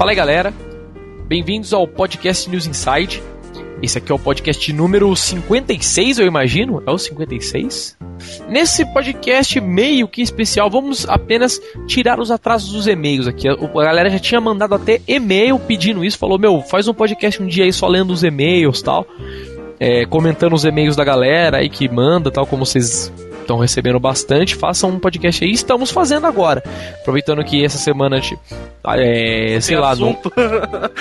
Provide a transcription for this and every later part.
Fala aí, galera. Bem-vindos ao podcast News Inside. Esse aqui é o podcast número 56, eu imagino. É o 56? Nesse podcast meio que especial, vamos apenas tirar os atrasos dos e-mails aqui. A galera já tinha mandado até e-mail pedindo isso, falou: Meu, faz um podcast um dia aí só lendo os e-mails tal. É, comentando os e-mails da galera aí que manda, tal, como vocês estão recebendo bastante, façam um podcast aí. Estamos fazendo agora. Aproveitando que essa semana a gente é, sei lá, não...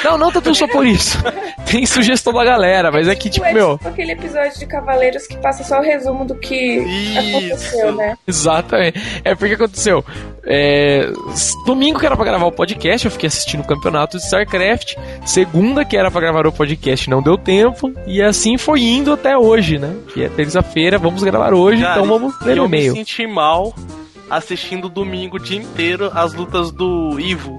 não, não tanto só por isso. Tem sugestão da galera, mas é que, tipo, é meu. Tipo aquele episódio de Cavaleiros que passa só o resumo do que isso. aconteceu, né? Exatamente. É porque aconteceu. É... Domingo que era pra gravar o podcast, eu fiquei assistindo o campeonato de StarCraft. Segunda que era pra gravar o podcast, não deu tempo. E assim foi indo até hoje, né? Que é terça-feira, vamos gravar hoje, Cara, então vamos e-mail. Eu me senti mal assistindo domingo o dia inteiro as lutas do Ivo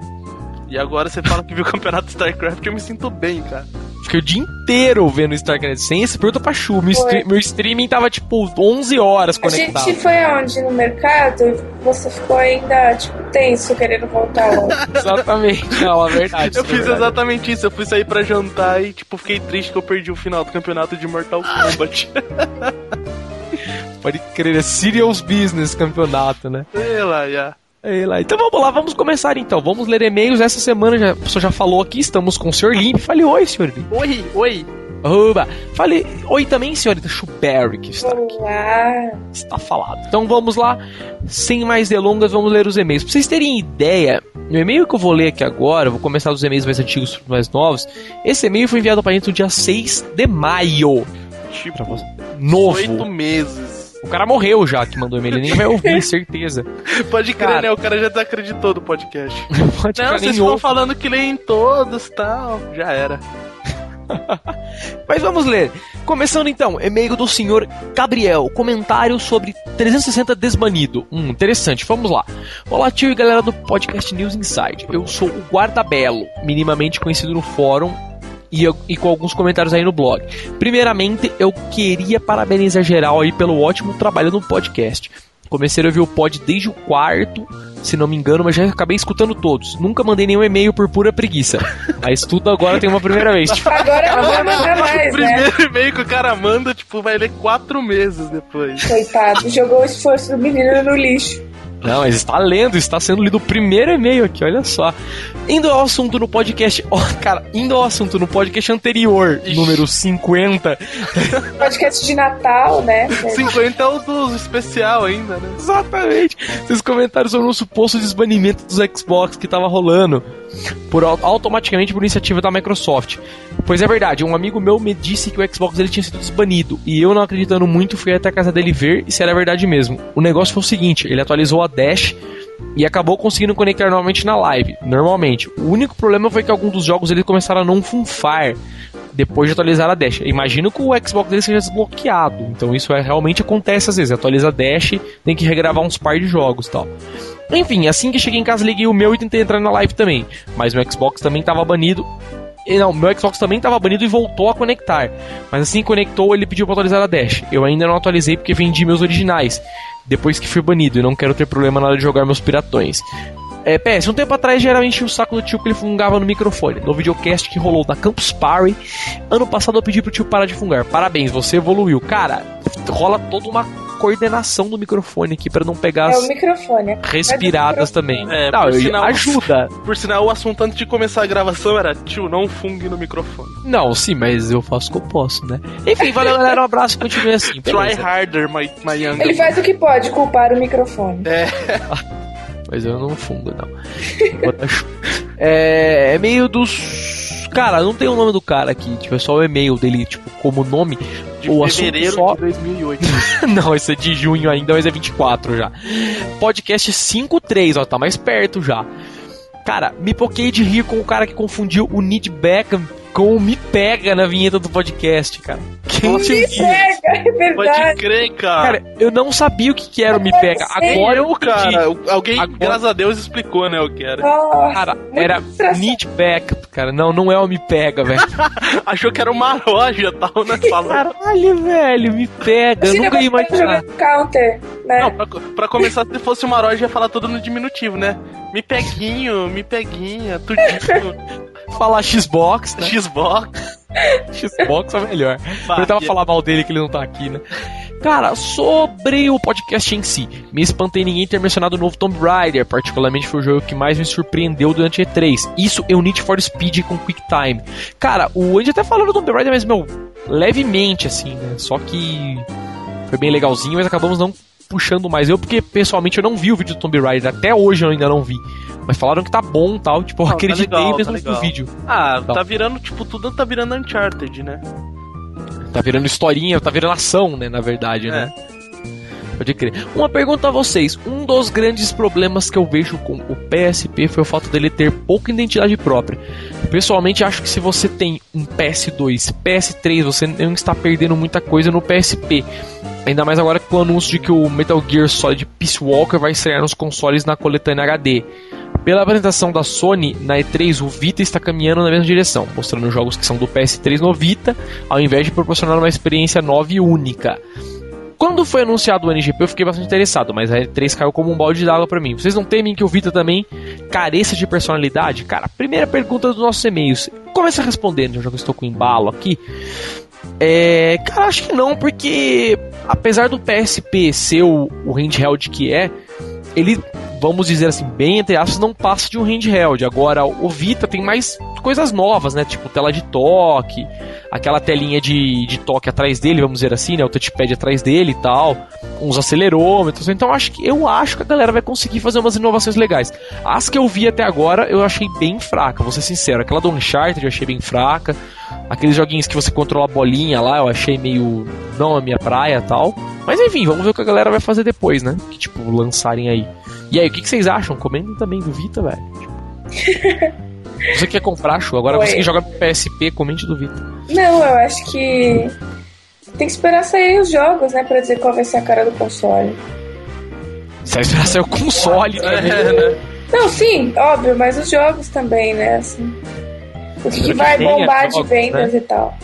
e agora você fala que viu o campeonato StarCraft, eu me sinto bem, cara. Fiquei o dia inteiro vendo StarCraft sem esse pergunta pra Chu. Meu, stream, meu streaming tava tipo 11 horas conectado. A gente foi aonde? No mercado? Você ficou ainda, tipo, tenso, querendo voltar logo. exatamente, não, a verdade. eu fiz exatamente isso. Eu fui sair pra jantar e, tipo, fiquei triste que eu perdi o final do campeonato de Mortal Kombat. Pode crer, é Serious Business campeonato, né? Sei lá, já. Ei lá. Então vamos lá, vamos começar então. Vamos ler e-mails. Essa semana já, a pessoa já falou aqui, estamos com o Sr. Limp. Fale oi, Sr. Limp. Oi, oi. Oba. Fale oi também, senhorita Schuberry, que está aqui. Olá. Está falado. Então vamos lá, sem mais delongas, vamos ler os e-mails. Pra vocês terem ideia, no e-mail que eu vou ler aqui agora, vou começar dos e-mails mais antigos para mais novos. Esse e-mail foi enviado para gente no dia 6 de maio. Tipo, novo. Oito meses. O cara morreu já que mandou e-mail, ele nem vai ouvir, certeza. Pode crer, cara... né? O cara já desacreditou do podcast. Pode Não, vocês estão falando que leem todos tal. Já era. Mas vamos ler. Começando então, e-mail do senhor Gabriel. Comentário sobre 360 desbanido. Hum, interessante, vamos lá. Olá, tio e galera do podcast News Inside. Eu sou o Guarda Belo, minimamente conhecido no fórum e, eu, e com alguns comentários aí no blog. Primeiramente, eu queria parabenizar geral aí pelo ótimo trabalho no podcast. Comecei a ouvir o pod desde o quarto, se não me engano, mas já acabei escutando todos. Nunca mandei nenhum e-mail por pura preguiça. Mas tudo agora tem uma primeira vez. Tipo, agora não vai mandar mais, O primeiro né? e-mail que o cara manda, tipo, vai ler quatro meses depois. Coitado, jogou o esforço do menino no lixo. Não, mas está lendo, está sendo lido o primeiro e-mail aqui, olha só. Indo ao assunto no podcast. Oh, cara, indo ao assunto no podcast anterior, Ixi. número 50. Podcast de Natal, né? 50 é o do especial ainda, né? Exatamente. Vocês comentaram sobre o suposto desbanimento dos Xbox que tava rolando por automaticamente por iniciativa da Microsoft. Pois é verdade, um amigo meu me disse que o Xbox ele tinha sido desbanido e eu não acreditando muito fui até a casa dele ver se era verdade mesmo. O negócio foi o seguinte, ele atualizou a Dash e acabou conseguindo conectar normalmente na live, normalmente. O único problema foi que alguns dos jogos ele começaram a não funfar depois de atualizar a Dash. Imagino que o Xbox dele seja desbloqueado, então isso é, realmente acontece às vezes. Atualiza a Dash, tem que regravar uns par de jogos tal. Enfim, assim que cheguei em casa, liguei o meu e tentei entrar na live também. Mas meu Xbox também estava banido. E não, meu Xbox também estava banido e voltou a conectar. Mas assim que conectou, ele pediu para atualizar a Dash. Eu ainda não atualizei porque vendi meus originais. Depois que fui banido e não quero ter problema na hora de jogar meus piratões. É, PS, um tempo atrás geralmente o saco do tio que ele fungava no microfone. No videocast que rolou na Campus Party, ano passado eu pedi pro tio parar de fungar. Parabéns, você evoluiu. Cara, rola toda uma coordenação do microfone aqui para não pegar é o microfone, é respiradas também. É, não, por sinal, ajuda. Por sinal, o assunto antes de começar a gravação era tio, não fungue no microfone. Não, sim, mas eu faço o que eu posso, né? Enfim, valeu galera, um abraço, continue assim. Beleza. Try harder, my, my young. Ele faz o que pode, culpar o microfone. É. mas eu não fungo, não. é, é meio dos. Cara, não tem o nome do cara aqui, tipo, é só o e-mail dele, tipo, como nome. De o fevereiro só... de 2008. não, esse é de junho ainda, mas é 24 já. Podcast 53, ó, tá mais perto já. Cara, me poquei de rir com o cara que confundiu o Need Beckham com o Me Pega na vinheta do podcast, cara. Quem Me Pega, é verdade. Pode crer, cara. Cara, eu não sabia o que, que era o Me Pega. Agora eu, cara, alguém, Agora... graças a Deus, explicou, né, o que era. Oh, cara, era Need Back, cara. Não, não é o Me Pega, velho. Achou que era uma loja tal, né? Caralho, velho, Me Pega. Eu nunca ia imaginar. Counter né? Não, pra, pra começar, se fosse uma loja, ia falar tudo no diminutivo, né? Me peguinho, me peguinha, tudinho, Falar Xbox, né? Xbox. Xbox é melhor. Eu tava e- falar mal dele que ele não tá aqui, né? Cara, sobre o podcast em si, me espantei ninguém ter mencionado o novo Tomb Raider, particularmente foi o jogo que mais me surpreendeu durante a E3. Isso é o Need for Speed com Quick Time. Cara, o Andy até falou do Tomb Raider, mas, meu, levemente, assim, né? Só que foi bem legalzinho, mas acabamos não puxando mais. Eu, porque pessoalmente eu não vi o vídeo do Tomb Raider, até hoje eu ainda não vi. Mas falaram que tá bom e tal, tipo, eu Não, tá acreditei legal, tá mesmo no legal. vídeo. Ah, Tá. tá virando, tipo, tudo tá virando Uncharted, né? Tá virando historinha, tá virando ação, né, na verdade, né? Pode crer. Uma pergunta a vocês. Um dos grandes problemas que eu vejo com o PSP foi o fato dele ter pouca identidade própria. Pessoalmente, acho que se você tem um PS2, PS3, você não está perdendo muita coisa no PSP. Ainda mais agora com o anúncio de que o Metal Gear Solid Peace Walker vai estrear nos consoles na coletânea HD. Pela apresentação da Sony na E3, o Vita está caminhando na mesma direção, mostrando jogos que são do PS3 no Vita, ao invés de proporcionar uma experiência nova e única. Quando foi anunciado o NGP, eu fiquei bastante interessado, mas a E3 caiu como um balde d'água pra mim. Vocês não temem que o Vita também careça de personalidade? Cara, primeira pergunta dos nossos e-mails. Começa respondendo, já que eu estou com embalo aqui. É, cara, acho que não, porque apesar do PSP ser o, o handheld que é, ele, vamos dizer assim, bem entre aspas, não passa de um handheld. Agora, o Vita tem mais coisas novas, né? Tipo tela de toque, aquela telinha de, de toque atrás dele, vamos dizer assim, né? O touchpad atrás dele e tal, uns acelerômetros. Então, acho que eu acho que a galera vai conseguir fazer umas inovações legais. As que eu vi até agora, eu achei bem fraca, vou ser sincero. Aquela do Uncharted eu achei bem fraca. Aqueles joguinhos que você controla a bolinha lá, eu achei meio não a minha praia tal. Mas enfim, vamos ver o que a galera vai fazer depois, né? Que tipo, lançarem aí. E aí, o que, que vocês acham? Comentem também do Vita, velho. Tipo, você quer comprar, Chu? Agora Oi. você que joga PSP, comente do Vita. Não, eu acho que tem que esperar sair os jogos, né? Pra dizer qual vai ser a cara do console. Você vai esperar sair o console É, também. né? Não, sim, óbvio, mas os jogos também, né? Assim. O que, que vai tenha bombar de vendas e tal.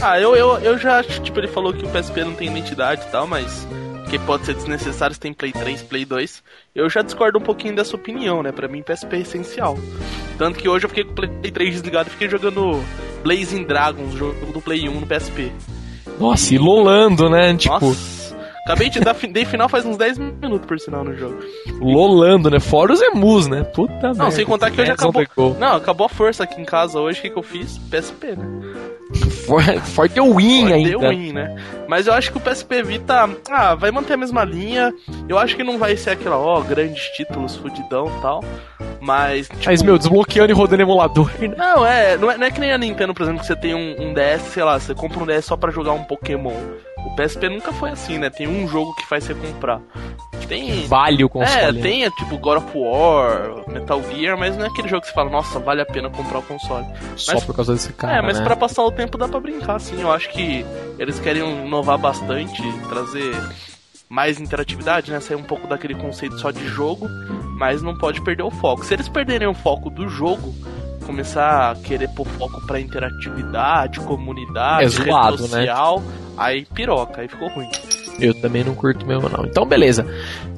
Ah, eu, eu, eu já acho, tipo, ele falou que o PSP não tem identidade e tal, mas que pode ser desnecessário se tem Play 3, Play 2. Eu já discordo um pouquinho dessa opinião, né? Pra mim, PSP é essencial. Tanto que hoje eu fiquei com o Play 3 desligado e fiquei jogando Blazing Dragons, jogo do Play 1 no PSP. Nossa, e lolando, né? Tipo, Nossa! Acabei de dar dei final faz uns 10 minutos por sinal no jogo. lolando, né? Fora os emus, né? Puta merda. Não, sem contar que hoje acabou. Não, acabou a força aqui em casa hoje. O que, que eu fiz? PSP, né? For, for the win Pode ainda. ter win, né? Mas eu acho que o PSP Vita, ah, vai manter a mesma linha. Eu acho que não vai ser aquela, ó, grandes títulos, fudidão e tal. Mas, tipo, Mas, meu, desbloqueando e rodando emulador, né? não, é, não é, não é que nem a Nintendo, por exemplo, que você tem um, um DS, sei lá, você compra um DS só pra jogar um Pokémon. O PSP nunca foi assim, né? Tem um jogo que faz você comprar. Tem. Vale o console. É, né? tem é, tipo God of War, Metal Gear, mas não é aquele jogo que você fala, nossa, vale a pena comprar o console. Só mas- por causa desse cara. é, mas né? pra passar o tempo dá pra brincar, sim. Eu acho que eles querem inovar bastante, trazer mais interatividade, né? Sair um pouco daquele conceito só de jogo, mas não pode perder o foco. Se eles perderem o foco do jogo, começar a querer pôr foco pra interatividade, comunidade, É rede zoado, né? social, aí piroca, aí ficou ruim. Eu também não curto mesmo, não. Então, beleza.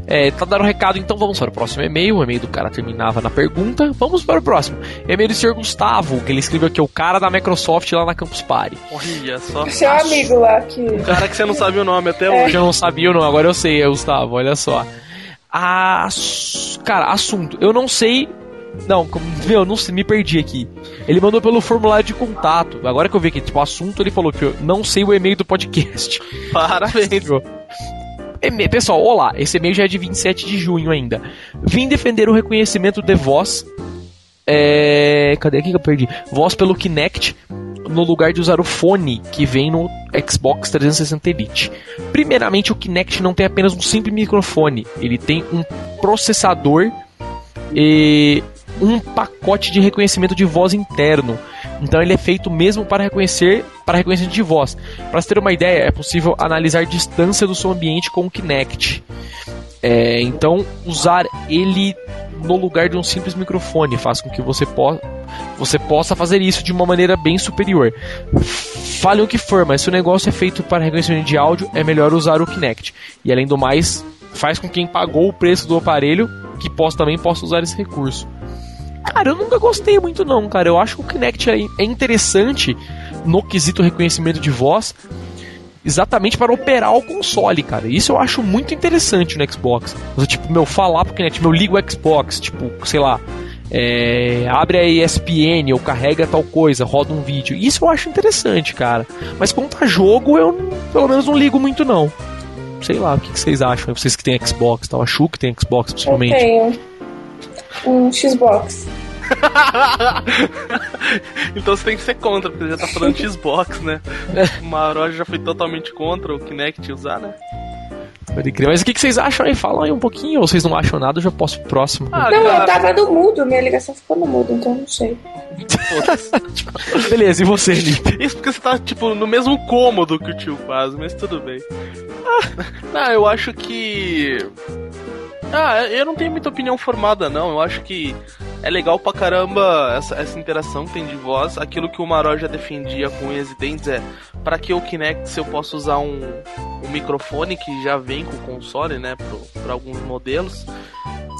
É, tá dando um recado, então vamos para o próximo e-mail. O e-mail do cara terminava na pergunta. Vamos para o próximo. E-mail do senhor Gustavo, que ele escreveu aqui, o cara da Microsoft lá na Campus Party. Olha só. Seu amigo lá que. Cara que você não sabe o nome até É. hoje. Eu não sabia ou não, agora eu sei, é Gustavo, olha só. Ass... Cara, assunto. Eu não sei. Não, como- meu, não me perdi aqui. Ele mandou pelo formulário de contato. Agora que eu vi aqui, tipo, assunto, ele falou que eu não sei o e-mail do podcast. Parabéns. Pessoal, olá, esse e-mail já é de 27 de junho ainda. Vim defender o reconhecimento de voz. É... Cadê aqui que eu perdi? Voz pelo Kinect no lugar de usar o fone que vem no Xbox 360 Elite. Primeiramente, o Kinect não tem apenas um simples microfone, ele tem um processador e um pacote de reconhecimento de voz interno. Então ele é feito mesmo para reconhecer para reconhecimento de voz. Para você ter uma ideia, é possível analisar distância do seu ambiente com o Kinect. É, então usar ele no lugar de um simples microfone faz com que você possa você possa fazer isso de uma maneira bem superior. Fale o que for, mas se o negócio é feito para reconhecimento de áudio, é melhor usar o Kinect. E além do mais, faz com quem pagou o preço do aparelho que possa, também possa usar esse recurso. Cara, eu nunca gostei muito não, cara. Eu acho que o Kinect é interessante no quesito reconhecimento de voz, exatamente para operar o console, cara. Isso eu acho muito interessante no Xbox. Tipo, meu, falar pro Kinect, meu, liga o Xbox, tipo, sei lá, é, abre a ESPN ou carrega tal coisa, roda um vídeo. Isso eu acho interessante, cara. Mas quanto a jogo, eu pelo menos não ligo muito, não. Sei lá, o que, que vocês acham? Vocês que têm Xbox, tal. A Chu que tem Xbox, principalmente. Eu tenho um Xbox. então você tem que ser contra, porque já tá falando de Xbox, né? O Maroja já foi totalmente contra o Kinect usar, né? Pode crer. Mas o que, vocês acham aí? Fala aí um pouquinho, ou vocês não acham nada, eu já posso pro próximo. Ah, não, cara. eu tava no mudo, minha ligação ficou no mudo, então não sei. Beleza, e você, Lipe? Isso porque você tá, tipo, no mesmo cômodo que o tio faz, mas tudo bem. Ah, não, eu acho que. Ah, eu não tenho muita opinião formada, não. Eu acho que é legal pra caramba essa, essa interação que tem de voz. Aquilo que o Maró já defendia com unhas e dentes é para que o Kinect se eu posso usar um, um microfone que já vem com o console, né, para alguns modelos.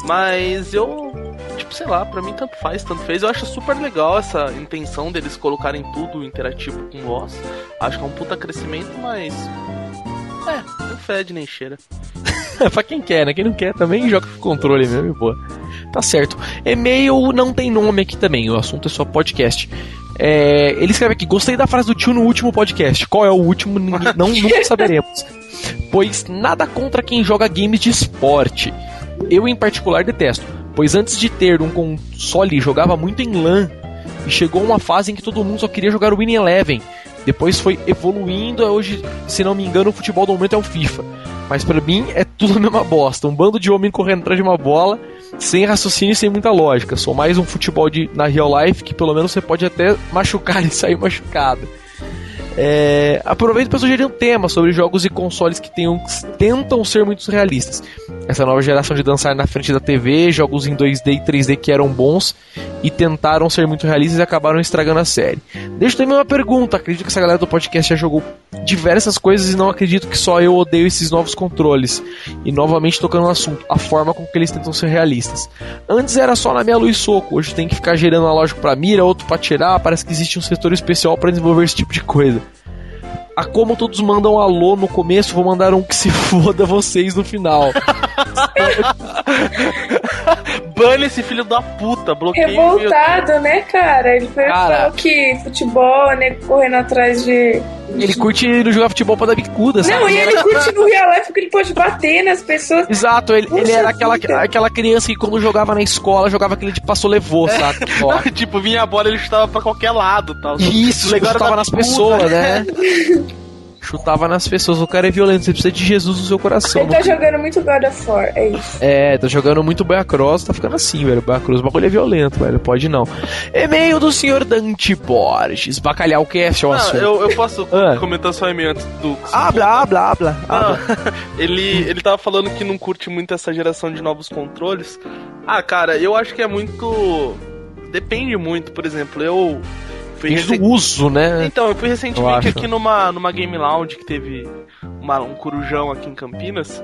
Mas eu, tipo, sei lá, pra mim tanto faz, tanto fez. Eu acho super legal essa intenção deles colocarem tudo interativo com voz. Acho que é um puta crescimento, mas. É, fede nem cheira. pra quem quer, né? Quem não quer também joga com controle mesmo, boa. Tá certo. E-mail não tem nome aqui também, o assunto é só podcast. É, ele escreve aqui: Gostei da frase do tio no último podcast. Qual é o último? não, nunca saberemos. Pois nada contra quem joga games de esporte. Eu, em particular, detesto. Pois antes de ter um console, jogava muito em LAN. E chegou uma fase em que todo mundo só queria jogar o Winning Eleven. Depois foi evoluindo, hoje, se não me engano, o futebol do momento é o FIFA. Mas para mim é tudo a mesma bosta. Um bando de homem correndo atrás de uma bola, sem raciocínio e sem muita lógica. Sou mais um futebol de, na real life que pelo menos você pode até machucar e sair machucado. É, aproveito para sugerir um tema sobre jogos e consoles que tenham, tentam ser muito realistas. Essa nova geração de dançar na frente da TV, jogos em 2D e 3D que eram bons e tentaram ser muito realistas e acabaram estragando a série. Deixo também uma pergunta: acredito que essa galera do podcast já jogou diversas coisas e não acredito que só eu odeio esses novos controles. E novamente tocando no assunto, a forma com que eles tentam ser realistas. Antes era só na minha luz soco, hoje tem que ficar gerando analógico para mira, outro para tirar, parece que existe um setor especial para desenvolver esse tipo de coisa a como todos mandam alô no começo, vou mandar um que se foda vocês no final. Bane esse filho da puta, bloqueio. Revoltado, né, cara? Ele foi cara, falou que futebol, né, correndo atrás de. Ele curte não jogar futebol pra dar bicuda, sabe? Não, e ele curte no real life porque ele pode bater nas pessoas. Exato, ele, ele era aquela, aquela criança que quando jogava na escola, jogava aquele de passou levou, é. sabe? tipo, vinha a bola ele chutava pra qualquer lado tal. Isso, chutava nas pessoas, né? chutava nas pessoas. O cara é violento, você precisa de Jesus no seu coração. Ele tá jogando muito God of War, é isso. É, tá jogando muito Cross, tá ficando assim, velho. Cross, o bagulho é violento, velho. Pode não. E-mail do senhor Dante Borges. Bacalhau Cast, é o assunto. Eu, eu posso ah. comentar só e-mail antes do. Ah, blá, blá, blá. Ah, ele, ele tava falando que não curte muito essa geração de novos controles. Ah, cara, eu acho que é muito. Depende muito, por exemplo, eu fui recent... uso, né? Então, eu fui recentemente eu aqui numa, numa Game Lounge que teve uma, um corujão aqui em Campinas.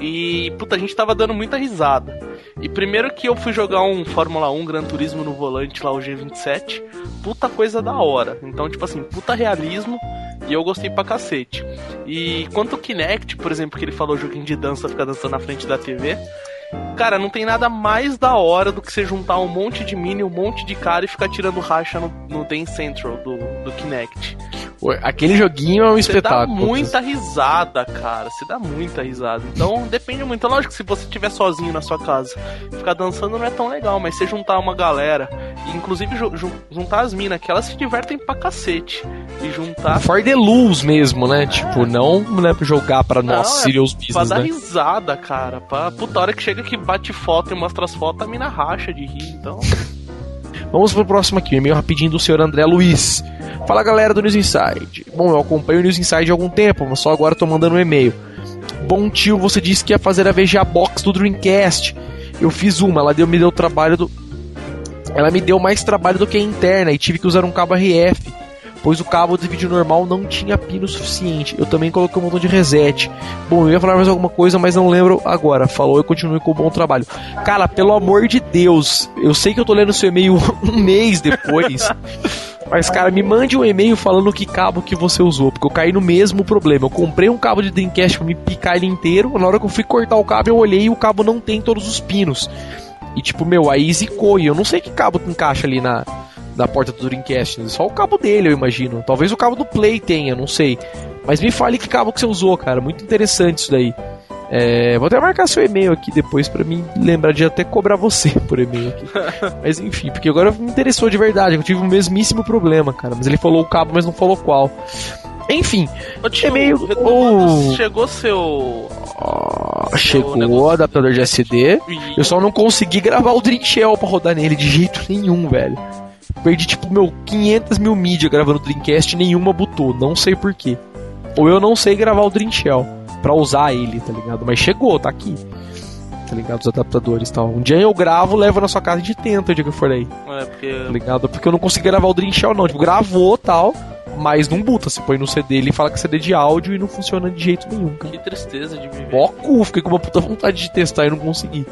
E, puta, a gente tava dando muita risada. E primeiro que eu fui jogar um Fórmula 1 Gran Turismo no volante lá, o G27. Puta coisa da hora. Então, tipo assim, puta realismo. E eu gostei pra cacete. E quanto ao Kinect, por exemplo, que ele falou joguinho de dança, ficar dançando na frente da TV. Cara, não tem nada mais da hora do que você juntar um monte de mini, um monte de cara e ficar tirando racha no, no Dance Central do, do Kinect. Aquele joguinho é um espetáculo. Você dá muita risada, cara. Você dá muita risada. Então depende muito. É lógico que se você estiver sozinho na sua casa, ficar dançando não é tão legal, mas se juntar uma galera, e inclusive ju juntar as minas, que elas se divertem pra cacete. E juntar. For the lose mesmo, né? É. Tipo, não, não é pra jogar pra nós, é serious business. Pra dar né? risada, cara. Pra puta hora que chega que bate foto e mostra as fotos, a mina racha de rir, então. Vamos pro próximo aqui, e-mail rapidinho do senhor André Luiz. Fala galera do News Inside. Bom, eu acompanho o News Inside há algum tempo, mas só agora tô mandando um e-mail. Bom tio, você disse que ia fazer a VGA Box do Dreamcast. Eu fiz uma, ela deu, me deu trabalho do. ela me deu mais trabalho do que a interna e tive que usar um cabo RF, pois o cabo de vídeo normal não tinha pino suficiente. Eu também coloquei um botão de reset. Bom, eu ia falar mais alguma coisa, mas não lembro agora. Falou e continue com o bom trabalho. Cara, pelo amor de Deus, eu sei que eu tô lendo seu e-mail um mês depois. Mas, cara, me mande um e-mail falando que cabo que você usou, porque eu caí no mesmo problema. Eu comprei um cabo de Dreamcast pra me picar ele inteiro. Na hora que eu fui cortar o cabo, eu olhei e o cabo não tem todos os pinos. E tipo, meu, aí zicou. E eu não sei que cabo que encaixa ali na, na porta do Dreamcast. Né? Só o cabo dele, eu imagino. Talvez o cabo do Play tenha, não sei. Mas me fale que cabo que você usou, cara. Muito interessante isso daí. É, vou até marcar seu e-mail aqui depois para mim lembrar de até cobrar você por e-mail aqui. mas enfim, porque agora me interessou de verdade. Eu tive o mesmíssimo problema, cara. Mas ele falou o cabo, mas não falou qual. Enfim, Ô, tio, e-mail. Oh, Chegou seu. oh, chegou o adaptador de SD. Eu só não consegui gravar o Dream Shell pra rodar nele de jeito nenhum, velho. Perdi, tipo, meu 500 mil mídia gravando Dreamcast e nenhuma botou. Não sei porquê. Ou eu não sei gravar o Dream Shell pra usar ele, tá ligado? Mas chegou, tá aqui. Tá ligado? Os adaptadores e tal. Um dia eu gravo, levo na sua casa e tento o dia que eu for aí. É, porque. Tá ligado? Porque eu não consegui gravar o Dream Shell, não. Tipo, gravou tal, mas não buta. Você põe no CD ele fala que é CD de áudio e não funciona de jeito nenhum, cara. Que tristeza de viver. Mó cu, fiquei com uma puta vontade de testar e não consegui.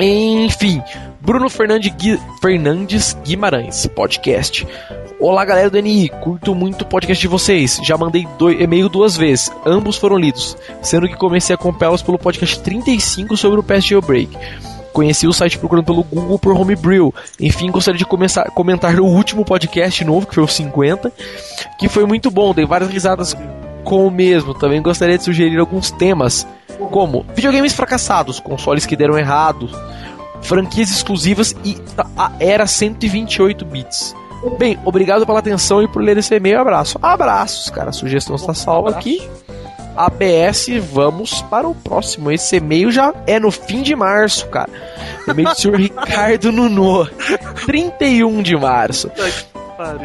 Enfim, Bruno Fernandes, Gui- Fernandes Guimarães, podcast. Olá galera do NI, curto muito o podcast de vocês. Já mandei dois, e-mail duas vezes, ambos foram lidos, sendo que comecei a acompanhá-los pelo podcast 35 sobre o PS Jailbreak. Conheci o site procurando pelo Google por Homebrew. Enfim, gostaria de começar, comentar no último podcast novo, que foi o 50, que foi muito bom, dei várias risadas com o mesmo. Também gostaria de sugerir alguns temas, como videogames fracassados, consoles que deram errado, franquias exclusivas e a era 128 bits. Bem, obrigado pela atenção e por ler esse e-mail. Abraço. Abraços, cara. A sugestão está salva aqui. ABS, vamos para o próximo. Esse e-mail já é no fim de março, cara. E-mail do senhor Ricardo Nuno. 31 de março.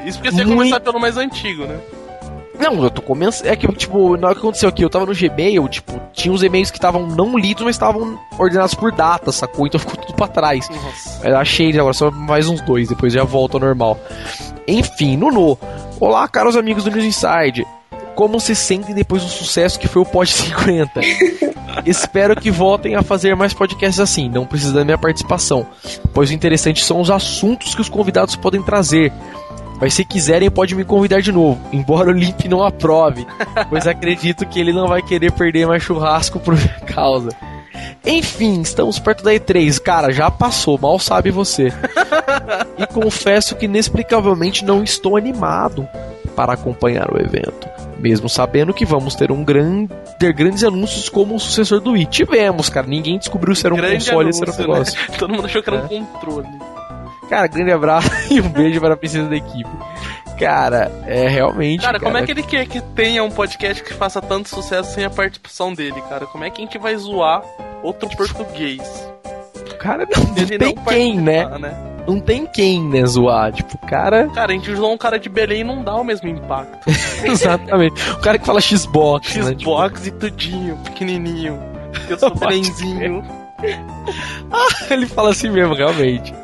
Isso porque você ia Muito- começar pelo mais antigo, né? Não, eu tô começando. É que, tipo, na hora que aconteceu aqui, eu tava no Gmail, tipo, tinha uns e-mails que estavam não lidos, mas estavam ordenados por data, sacou? Então ficou tudo pra trás. Nossa. Eu achei eles agora, só mais uns dois, depois já volta ao normal. Enfim, Nuno. Olá, caros amigos do News Inside. Como se sentem depois do sucesso que foi o Pod 50? Espero que voltem a fazer mais podcasts assim, não precisa da minha participação, pois o interessante são os assuntos que os convidados podem trazer. Mas se quiserem, pode me convidar de novo, embora o Limp não aprove, pois acredito que ele não vai querer perder mais churrasco por minha causa. Enfim, estamos perto da E3. Cara, já passou, mal sabe você. e confesso que inexplicavelmente não estou animado para acompanhar o evento. Mesmo sabendo que vamos ter um grande, ter grandes anúncios como o sucessor do Wii. Tivemos, cara. Ninguém descobriu se era um Grande console ou se era um anúncio, né? negócio. Todo mundo achou que era É. um controle. Cara, grande abraço e um beijo para a princesa da equipe. Cara, é realmente. Cara, como é que ele quer que tenha um podcast que faça tanto sucesso sem a participação dele, cara? Como é que a gente vai zoar outro português? Cara, não, Ele tem não quem, né? participar, Não tem quem, né, zoar. Tipo, cara. Cara, a gente zoou um cara de Belém e não dá o mesmo impacto. Exatamente. O cara que fala Xbox, né? Tipo, Xbox e tudinho, pequenininho. Eu sou Pode Belenzinho. ele fala assim mesmo, realmente.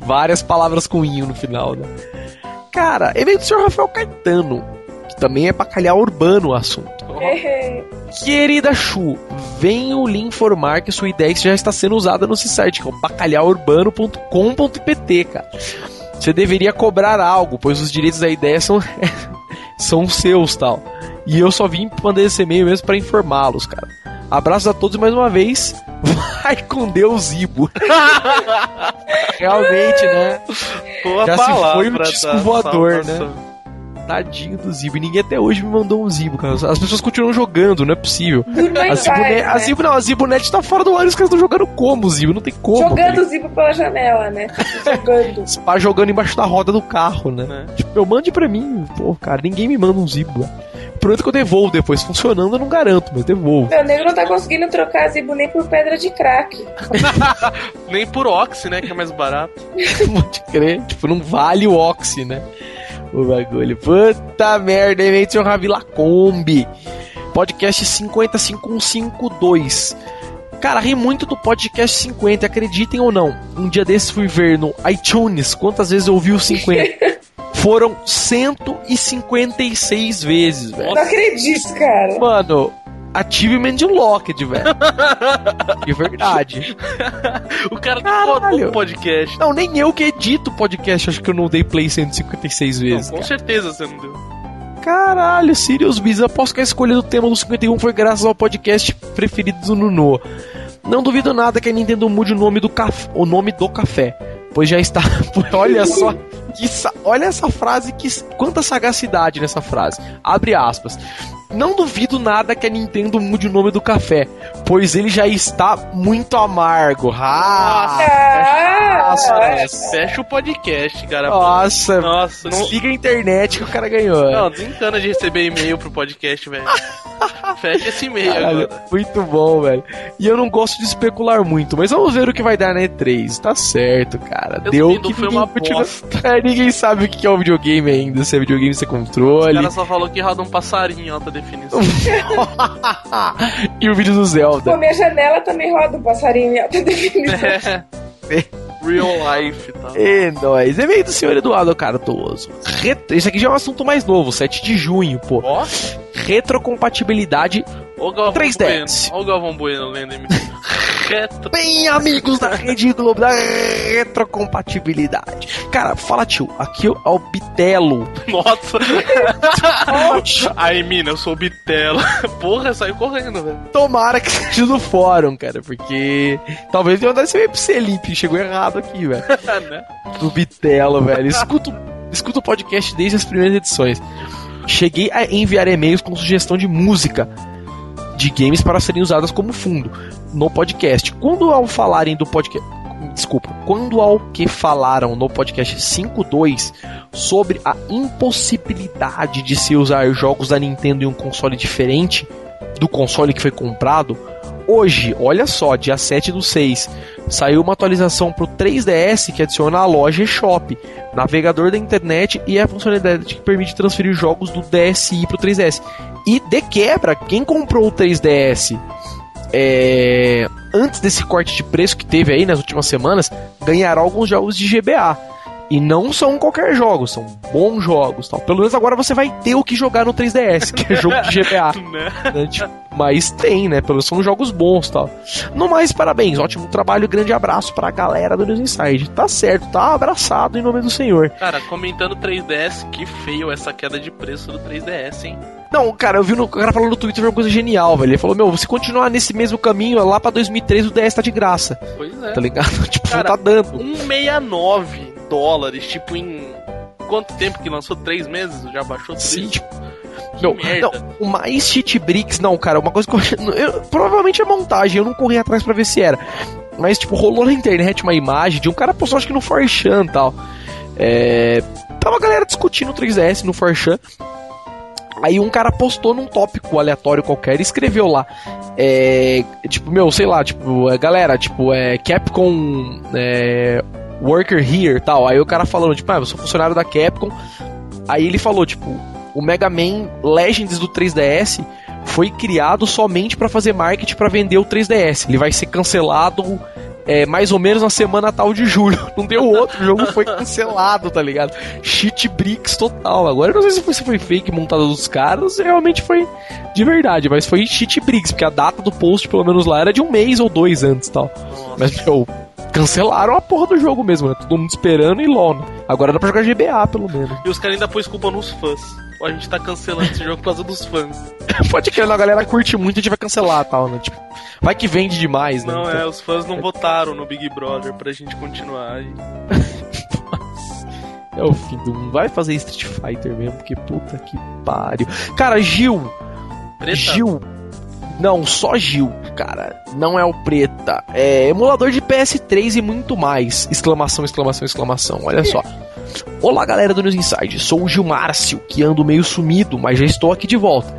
Várias palavras com inho no final, né? Cara, e-mail do senhor Rafael Caetano, que também é bacalhau urbano o assunto. Querida Chu, venho lhe informar que sua ideia já está sendo usada no site, que é o bacalhauurbano.com.pt, cara. Você deveria cobrar algo, pois os direitos da ideia são, são seus, tal. E eu só vim mandar esse e-mail mesmo para informá-los, cara. Abraços a todos mais uma vez. Vai com Deus, Ibo. Realmente, né? Boa Já se foi o disco voador, né? Tadinho do Zibo. E ninguém até hoje me mandou um Zibo, cara. As pessoas continuam jogando, não é possível. A Zibo, né? a Zibo não, a Zibonet tá fora do ar, os caras estão jogando como, Zibo? Não tem como. Jogando tá o Zibo pela janela, né? Jogando. Pá jogando embaixo da roda do carro, né? Né? Tipo, eu mande pra mim, pô, cara, ninguém me manda um Zibo. Pronto que eu devolvo depois. Funcionando eu não garanto, mas devolvo. Meu nego não tá conseguindo trocar Zibo nem por pedra de crack. Nem por Oxy, né? Que é mais barato. Pode crer. Tipo, não vale o Oxy, né? O bagulho. Puta merda, evento senhor Ravi Lacombe. Podcast 50152. Cara, ri muito do podcast 50, acreditem ou não. Um dia desses fui ver no iTunes quantas vezes eu ouvi o 50. Foram 156 vezes, velho. Não acredito, cara. Mano, achievement Locked, velho. De verdade. O cara Caralho. o podcast. Não, nem eu que edito o podcast, acho que eu não dei play 156 Não, vezes. com cara. certeza você não deu. Caralho, Sirius Biz, aposto que a escolha do tema do 51 foi graças ao podcast preferido do Nuno. Não duvido nada que a Nintendo mude o nome do café, o nome do café, pois já está. olha só, que olha essa frase que quanta sagacidade nessa frase. Abre aspas. Não duvido nada que a Nintendo mude o nome do café, pois ele já está muito amargo. Ah, nossa, ah, Fecha o podcast, cara. nossa, Nossa, não, desliga a internet que o cara ganhou. não, desencana de receber e-mail pro podcast, velho. Fecha esse e-mail Caralho, agora. muito bom, velho. E eu não gosto de especular muito, mas vamos ver o que vai dar na E3. Tá certo, cara. Deu Resumindo, que foi uma continua-. É, ninguém sabe o que é o videogame ainda, se é videogame, se é O controle. cara só falou que roda um passarinho em alta definição. e o vídeo do Pô, Zelda. minha janela também roda um passarinho em alta definição. É. Real life tal. E nóis. E-mail do senhor Eduardo Cardoso. Ret... Esse aqui já é um assunto mais novo, 7 de junho, pô. Ó, Retrocompatibilidade. ó o Galvão 3DS. Bueno. Ó o Galvão Bueno lendo. Retro. Bem, amigos da Rede Globo da retrocompatibilidade. Cara, fala, tio, aqui é o Bitelo. Nossa. Aí, mina, eu sou o Bitelo. Porra, saiu correndo, velho. Tomara que seja do fórum, cara, porque talvez eu mandasse meio pro Felipe, chegou errado aqui, velho. né? Do Bitelo, velho. Escuto, escuto o podcast desde as primeiras edições. Cheguei a enviar e-mails com sugestão de música de games para serem usadas como fundo no podcast. Quando ao falarem do podcast. Desculpa, quando ao que falaram no podcast 5.2 sobre a impossibilidade de se usar jogos da Nintendo em um console diferente do console que foi comprado, hoje, olha só, dia 7 do 6, saiu uma atualização pro 3DS que adiciona a loja eShop, navegador da internet e a funcionalidade que permite transferir jogos do DSi pro 3DS. E de quebra, quem comprou o 3DS é, antes desse corte de preço que teve aí nas últimas semanas, ganhará alguns jogos de GBA. E não são qualquer jogos, são bons jogos. Tal. Pelo menos agora você vai ter o que jogar no 3DS, que é jogo de GBA. Né? né? Tipo, Mas tem, né? Pelo menos são jogos bons tal. No mais, parabéns, ótimo trabalho, grande abraço pra galera do News Inside. Tá certo, tá abraçado em nome do Senhor. Cara, comentando 3DS, que feio essa queda de preço do 3DS, hein? Não, cara, eu vi no o cara falando no Twitter uma coisa genial, velho. Ele falou: Meu, se continuar nesse mesmo caminho, lá pra 2003 o DS tá de graça, Pois é. tá ligado? tipo, Cara, não tá dando. 169 dólares, tipo, em. Quanto tempo que lançou? Três meses? Já baixou tudo Sim, tipo. Não, não, o mais cheat bricks, não, cara, uma coisa que eu, eu- Provavelmente é montagem, eu não corri atrás pra ver se era. Mas, tipo, rolou na internet uma imagem de um cara postou, acho que no 4chan e tal. É. Tava a galera discutindo o 3DS no 4chan. Aí um cara postou num tópico aleatório qualquer e escreveu lá. É. Tipo, meu, sei lá, tipo, é, galera, tipo, é. Capcom. É, worker here tal. Aí o cara falando, tipo, ah, eu sou funcionário da Capcom. Aí ele falou, tipo, o Mega Man Legends do 3DS foi criado somente pra fazer marketing pra vender o 3DS. Ele vai ser cancelado é, mais ou menos na semana tal de julho. Não deu outro, o jogo foi cancelado, tá ligado? Cheat bricks total. Agora eu não sei se foi, se foi fake montada dos caras, realmente foi de verdade, mas foi cheat bricks, porque a data do post, pelo menos lá, era de um mês ou dois antes tal. Nossa. Mas, meu, cancelaram a porra do jogo mesmo, né? Todo mundo esperando e LOL, né? Agora dá pra jogar GBA, pelo menos. E os caras ainda pôs culpa nos fãs. A gente tá cancelando esse jogo por causa dos fãs. Pode que a galera curte muito, a gente vai cancelar tal, né? Tipo, vai que vende demais, né? Não, Então, é, os fãs não votaram no Big Brother pra gente continuar. E... é o fim do mundo. Vai fazer Street Fighter mesmo, porque puta que pariu. Cara, Gil, Preta, Gil. Não, só Gil, cara. Não é o Preta. É emulador de PS3 e muito mais. Exclamação, exclamação, exclamação. Olha só. Olá, galera do News Inside. Sou o Gil Márcio, que ando meio sumido, mas já estou aqui de volta.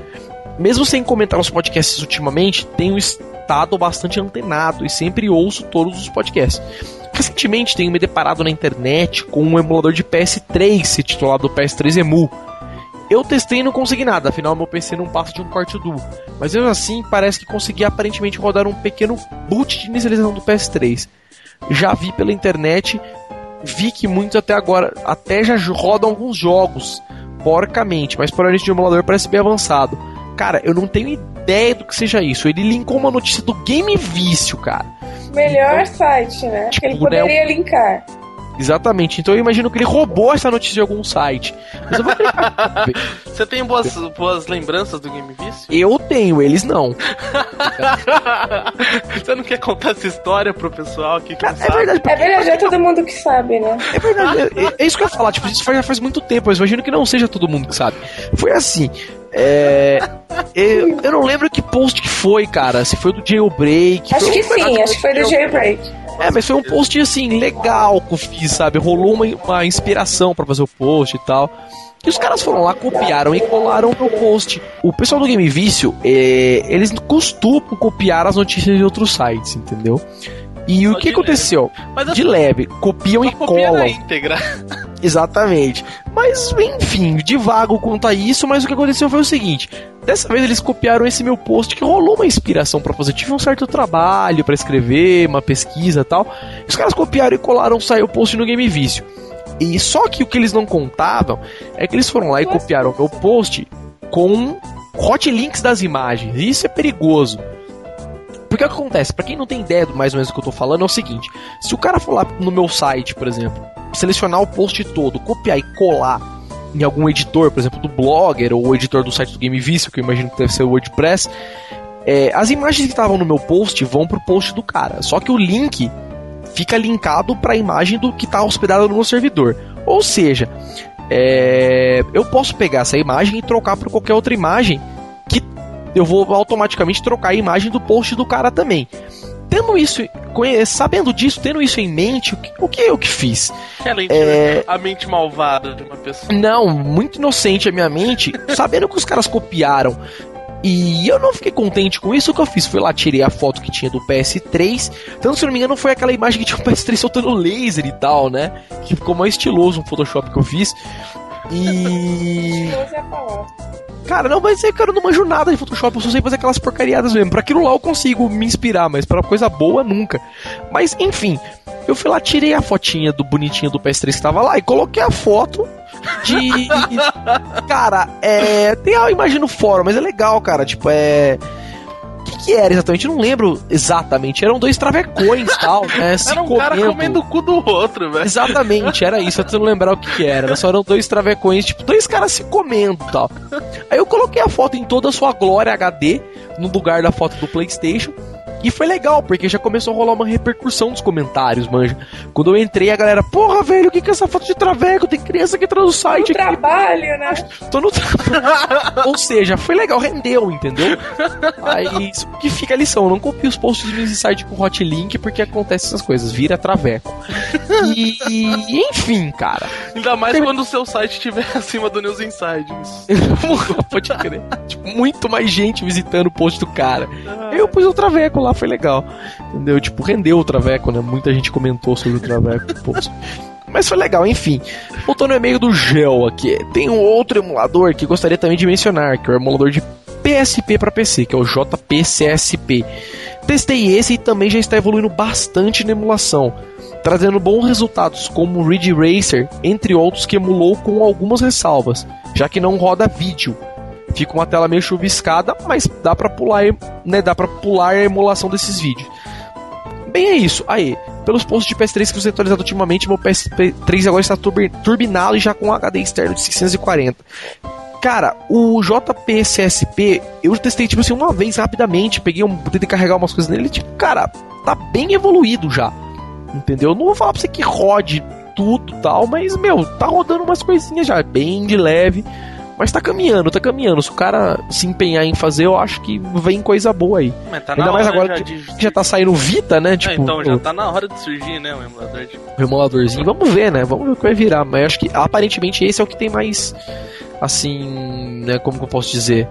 Mesmo sem comentar os podcasts ultimamente, tenho estado bastante antenado e sempre ouço todos os podcasts. Recentemente tenho me deparado na internet com um emulador de PS3 se titulado PS3 Emu. Eu testei e não consegui nada, afinal meu PC não passa de um quarto duo. Mas mesmo assim, parece que consegui aparentemente rodar um pequeno boot de inicialização do PS3. Já vi pela internet, vi que muitos até agora até já rodam alguns jogos porcamente, mas para o de emulador parece bem avançado. Cara, eu não tenho ideia do que seja isso. Ele linkou uma notícia do Game Vício, cara. Melhor então, site, né? Tipo, que ele poderia né, linkar. Exatamente. Então eu imagino que ele roubou essa notícia de algum site. Mas eu vou Você tem boas, boas lembranças do Game Vício? Eu tenho, eles não. Você não quer contar essa história pro pessoal aqui que é, é verdade, é verdade, é todo mundo que sabe, né? É verdade, é, é isso que eu ia falar. Tipo, isso já faz muito tempo, mas imagino que não seja todo mundo que sabe. Foi assim. É, eu, eu, não lembro que post que foi, cara. Se foi do jailbreak. Acho que sim, acho que foi do jailbreak. É, mas foi um post assim, legal que eu fiz, sabe? Rolou uma, uma inspiração para fazer o post e tal. E os caras foram lá, copiaram e colaram no post. O pessoal do Game Vício, é, eles costumam copiar as notícias de outros sites, entendeu? E Só o que aconteceu? Leve. de leve, copiam e colam. íntegra. Exatamente. Mas, enfim, de vago quanto a isso, mas o que aconteceu foi o seguinte: dessa vez eles copiaram esse meu post que rolou uma inspiração para fazer. Tive um certo trabalho para escrever, uma pesquisa tal. Os caras copiaram e colaram, saiu o post no Game Vício. E só que o que eles não contavam é que eles foram lá e copiaram meu post com hot links das imagens. E isso é perigoso. Porque o que acontece? Para quem não tem ideia do mais ou menos do que eu tô falando, é o seguinte: se o cara for lá no meu site, por exemplo, selecionar o post todo, copiar e colar em algum editor, por exemplo, do Blogger ou o editor do site do Game Vício, que eu imagino que deve ser o WordPress, é, as imagens que estavam no meu post vão pro post do cara. Só que o link fica linkado para a imagem do que está hospedado no meu servidor. Ou seja, é, eu posso pegar essa imagem e trocar por qualquer outra imagem eu vou automaticamente trocar a imagem do post do cara também. Tendo isso, sabendo disso, tendo isso em mente, o que, o que eu que fiz? é... a mente malvada de uma pessoa. Não, muito inocente a minha mente, sabendo que os caras copiaram e eu não fiquei contente com isso. O que eu fiz foi lá, tirei a foto que tinha do PS3. Então, se não me engano, foi aquela imagem que tinha o PS3 soltando laser e tal, né? Que ficou mais estiloso um Photoshop que eu fiz. E. É. Cara, não, mas eu, cara, não manjo nada de Photoshop, eu só sei fazer aquelas porcariadas mesmo. Pra aquilo lá eu consigo me inspirar, mas pra coisa boa, nunca. Mas, enfim, eu fui lá, tirei a fotinha do bonitinho do PS3 que tava lá e coloquei a foto de. cara, é. Tem a imagem no fórum, mas é legal, cara. Tipo, é que era exatamente? Eu não lembro exatamente. Eram dois travecões e tal, né? Se era um comendo. cara comendo o cu do outro, velho. Exatamente, era isso. Eu tentando lembrar o que, que era. Só eram dois travecões, tipo, dois caras se comendo e tal. Aí eu coloquei a foto em toda a sua glória HD, no lugar da foto do PlayStation. E foi legal, porque já começou a rolar uma repercussão dos comentários, manja. Quando eu entrei, a galera, porra, velho, o que, que é essa foto de traveco? Tem criança que entra no site. Tô no trabalho, né? Tô no trabalho. Ou seja, foi legal, rendeu, entendeu? Aí, isso que fica a lição. Não copio os posts do News Inside com hot link, porque acontece essas coisas, vira traveco. E, e enfim, cara. Ainda mais Tem... quando o seu site estiver acima do News Inside. Pode crer. Tipo, muito mais gente visitando o post do cara. Ah. Eu pus o traveco lá foi legal. Entendeu? Tipo, rendeu o Traveco, né? Muita gente comentou sobre o Traveco. Mas foi legal, enfim. Voltando ao e-mail do Gel aqui. Tem um outro emulador que gostaria também de mencionar, que é o emulador de PSP para PC, que é o JPCSP. Testei esse e também já está evoluindo bastante na emulação, trazendo bons resultados, como o Ridge Racer, entre outros que emulou com algumas ressalvas, já que não roda vídeo, Fica uma tela meio chuviscada, mas dá para pular, né, dá para pular a emulação desses vídeos. Bem, é isso. Aí, pelos posts de PS3 que você atualizado ultimamente, meu PS3 agora está turbinado e já com HD externo de 640. Cara, o JPCSP, eu testei, tipo assim, uma vez rapidamente, peguei um. tentei carregar umas coisas nele, tipo, cara, tá bem evoluído já. Entendeu? Não vou falar pra você que rode tudo tal, mas, meu, tá rodando umas coisinhas já, bem de leve. Mas tá caminhando, tá caminhando. Se o cara se empenhar em fazer, eu acho que vem coisa boa aí. Tá Ainda mais agora já que, de... já tá saindo Vita, né? É, tipo, é, então já tá na hora de surgir, né? O emulador. Tipo... O emuladorzinho. Vamos ver, né? Vamos ver o que vai virar. Mas acho que aparentemente esse é o que tem mais. Assim. Né, como que eu posso dizer?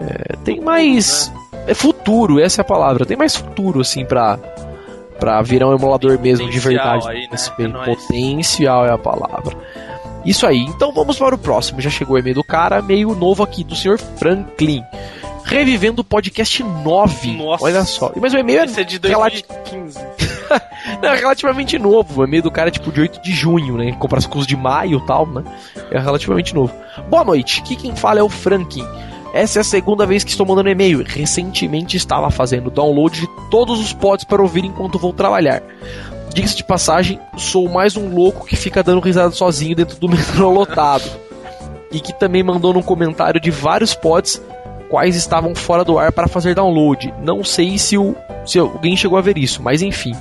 É, tem mais. É futuro, essa é a palavra. Tem mais futuro, assim, pra pra virar um emulador mesmo de verdade. Aí, né? é potencial é a palavra. Isso aí, então vamos para o próximo. Já chegou o e-mail do cara, meio novo aqui, do senhor Franklin. Revivendo o podcast 9. Nossa. Olha só. Mas o e-mail Esse é de relati- 2015. Não, é relativamente novo. O e-mail do cara é tipo de 8 de junho, né? Em comparação com os de maio e tal, né? É relativamente novo. Boa noite. Aqui quem fala é o Franklin. Essa é a segunda vez que estou mandando e-mail. Recentemente estava fazendo download de todos os pods para ouvir enquanto vou trabalhar. Diga-se de passagem, sou mais um louco que fica dando risada sozinho dentro do metrô lotado. E que também mandou num comentário de vários pods quais estavam fora do ar para fazer download. Não sei se, o, se alguém chegou a ver isso, mas enfim.